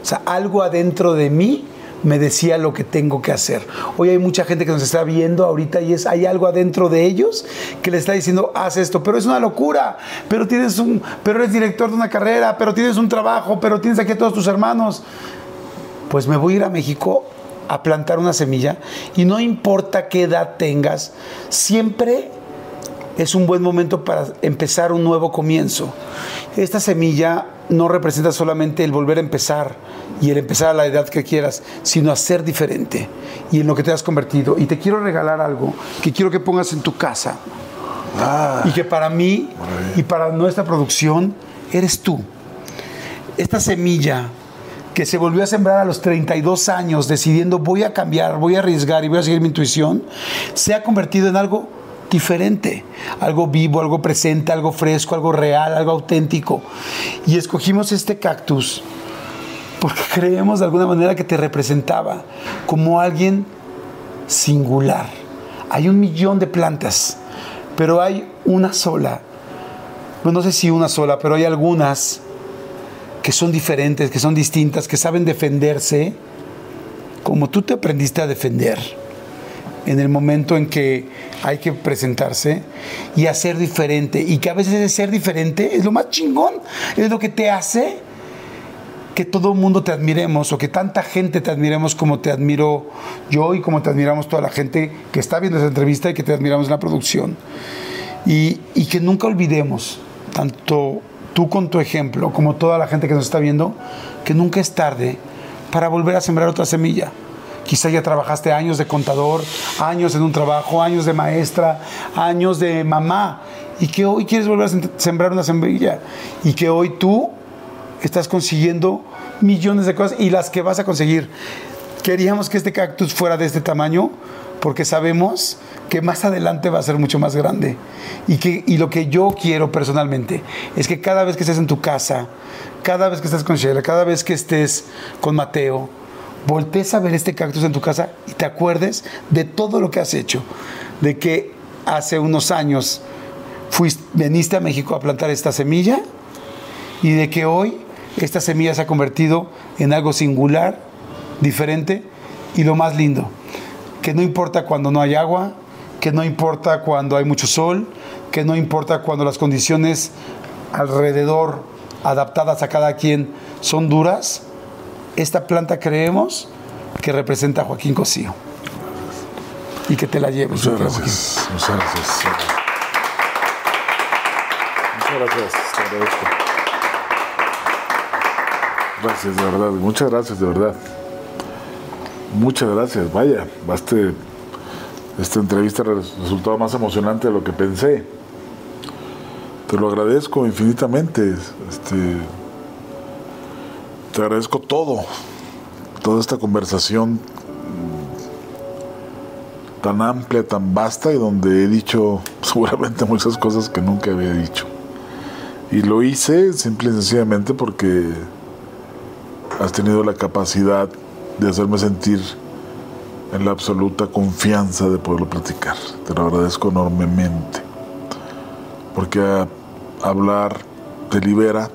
[SPEAKER 1] O sea, algo adentro de mí me decía lo que tengo que hacer. Hoy hay mucha gente que nos está viendo ahorita y es hay algo adentro de ellos que le está diciendo haz esto, pero es una locura. Pero tienes un, pero eres director de una carrera, pero tienes un trabajo, pero tienes aquí a todos tus hermanos. Pues me voy a ir a México a plantar una semilla y no importa qué edad tengas, siempre es un buen momento para empezar un nuevo comienzo. Esta semilla no representa solamente el volver a empezar y el empezar a la edad que quieras, sino a ser diferente y en lo que te has convertido. Y te quiero regalar algo que quiero que pongas en tu casa
[SPEAKER 2] Ah,
[SPEAKER 1] y que para mí y para nuestra producción eres tú. Esta semilla que se volvió a sembrar a los 32 años decidiendo voy a cambiar, voy a arriesgar y voy a seguir mi intuición, se ha convertido en algo diferente, algo vivo, algo presente, algo fresco, algo real, algo auténtico. Y escogimos este cactus porque creemos de alguna manera que te representaba como alguien singular. Hay un millón de plantas, pero hay una sola. No sé si una sola, pero hay algunas que son diferentes, que son distintas, que saben defenderse como tú te aprendiste a defender en el momento en que hay que presentarse y hacer diferente. Y que a veces ser diferente es lo más chingón, es lo que te hace que todo el mundo te admiremos o que tanta gente te admiremos como te admiro yo y como te admiramos toda la gente que está viendo esa entrevista y que te admiramos en la producción. Y que nunca olvidemos, tanto tú con tu ejemplo como toda la gente que nos está viendo, que nunca es tarde para volver a sembrar otra semilla. Quizá ya trabajaste años de contador, años en un trabajo, años de maestra, años de mamá, y que hoy quieres volver a sem- sembrar una semilla, y que hoy tú estás consiguiendo millones de cosas y las que vas a conseguir. Queríamos que este cactus fuera de este tamaño porque sabemos que más adelante va a ser mucho más grande. Y, que, y lo que yo quiero personalmente es que cada vez que estés en tu casa, cada vez que estés con Sheila, cada vez que estés con Mateo, voltees a ver este cactus en tu casa y te acuerdes de todo lo que has hecho. De que hace unos años fuiste, veniste a México a plantar esta semilla y de que hoy esta semilla se ha convertido en algo singular, diferente y lo más lindo, que no importa cuando no hay agua, que no importa cuando hay mucho sol, que no importa cuando las condiciones alrededor adaptadas a cada quien son duras, esta planta creemos que representa a Joaquín Cosío. y que te la lleves.
[SPEAKER 2] Muchas gracias. Muchas gracias. Muchas gracias. Gracias, de verdad. Muchas gracias, de verdad. Muchas gracias. Vaya, baste esta entrevista resultado más emocionante de lo que pensé. Te lo agradezco infinitamente. Este, te agradezco todo, toda esta conversación tan amplia, tan vasta y donde he dicho seguramente muchas cosas que nunca había dicho. Y lo hice simple y sencillamente porque has tenido la capacidad de hacerme sentir en la absoluta confianza de poderlo platicar. Te lo agradezco enormemente. Porque hablar te libera.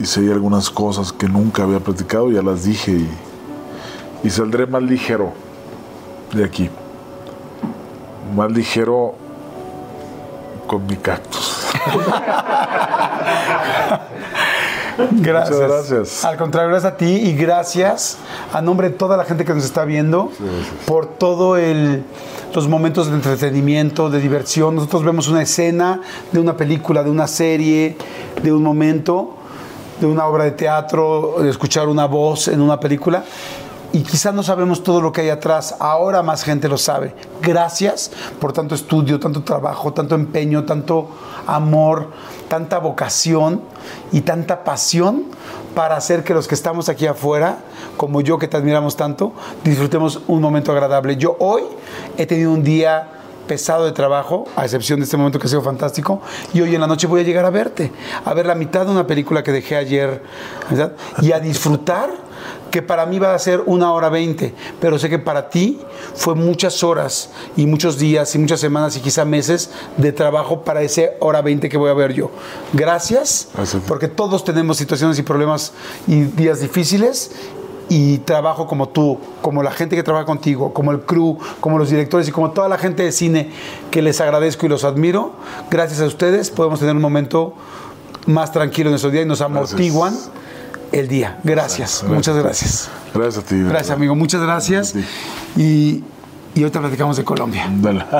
[SPEAKER 2] Y si hay algunas cosas que nunca había platicado, ya las dije y, y saldré más ligero de aquí. Más ligero con mi cactus.
[SPEAKER 1] Gracias.
[SPEAKER 2] Muchas gracias.
[SPEAKER 1] Al contrario, gracias a ti y gracias a nombre de toda la gente que nos está viendo por todo el los momentos de entretenimiento, de diversión. Nosotros vemos una escena de una película, de una serie, de un momento, de una obra de teatro, de escuchar una voz en una película y quizás no sabemos todo lo que hay atrás. Ahora más gente lo sabe. Gracias por tanto estudio, tanto trabajo, tanto empeño, tanto amor, tanta vocación y tanta pasión para hacer que los que estamos aquí afuera, como yo que te admiramos tanto, disfrutemos un momento agradable. Yo hoy he tenido un día pesado de trabajo, a excepción de este momento que ha sido fantástico, y hoy en la noche voy a llegar a verte, a ver la mitad de una película que dejé ayer, y a disfrutar que para mí va a ser una hora veinte, pero sé que para ti fue muchas horas y muchos días y muchas semanas y quizá meses de trabajo para ese hora veinte que voy a ver yo. Gracias,
[SPEAKER 2] Gracias.
[SPEAKER 1] porque todos tenemos situaciones y problemas y días difíciles y trabajo como tú, como la gente que trabaja contigo, como el crew, como los directores y como toda la gente de cine que les agradezco y los admiro. Gracias a ustedes podemos tener un momento más tranquilo en nuestro día y nos amortiguan el día. Gracias, muchas gracias.
[SPEAKER 2] Gracias a ti.
[SPEAKER 1] Gracias,
[SPEAKER 2] verdad.
[SPEAKER 1] amigo, muchas gracias. Y, y ahorita platicamos de Colombia.
[SPEAKER 2] Dale.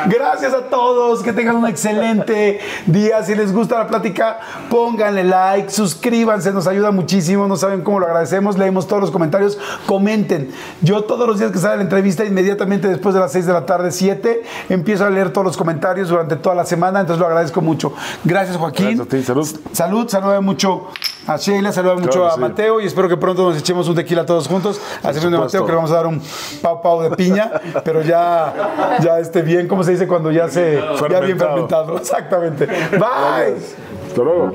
[SPEAKER 1] Gracias a todos, que tengan un excelente día. Si les gusta la plática, pónganle like, suscríbanse, nos ayuda muchísimo. No saben cómo lo agradecemos. Leemos todos los comentarios. Comenten. Yo todos los días que sale la entrevista, inmediatamente después de las 6 de la tarde, 7, empiezo a leer todos los comentarios durante toda la semana. Entonces lo agradezco mucho. Gracias, Joaquín.
[SPEAKER 2] Gracias a ti, salud.
[SPEAKER 1] Salud, saluda mucho a Sheila, saluda mucho
[SPEAKER 2] Claro
[SPEAKER 1] a
[SPEAKER 2] sí.
[SPEAKER 1] Mateo y espero que pronto nos echemos un tequila todos juntos. A de. Mateo, que le vamos a dar un pau pau de piña, pero ya, ya esté bien, ¿cómo se se dice cuando ya se. Fermentado. Ya bien fermentado. Exactamente. Bye.
[SPEAKER 2] Hasta luego.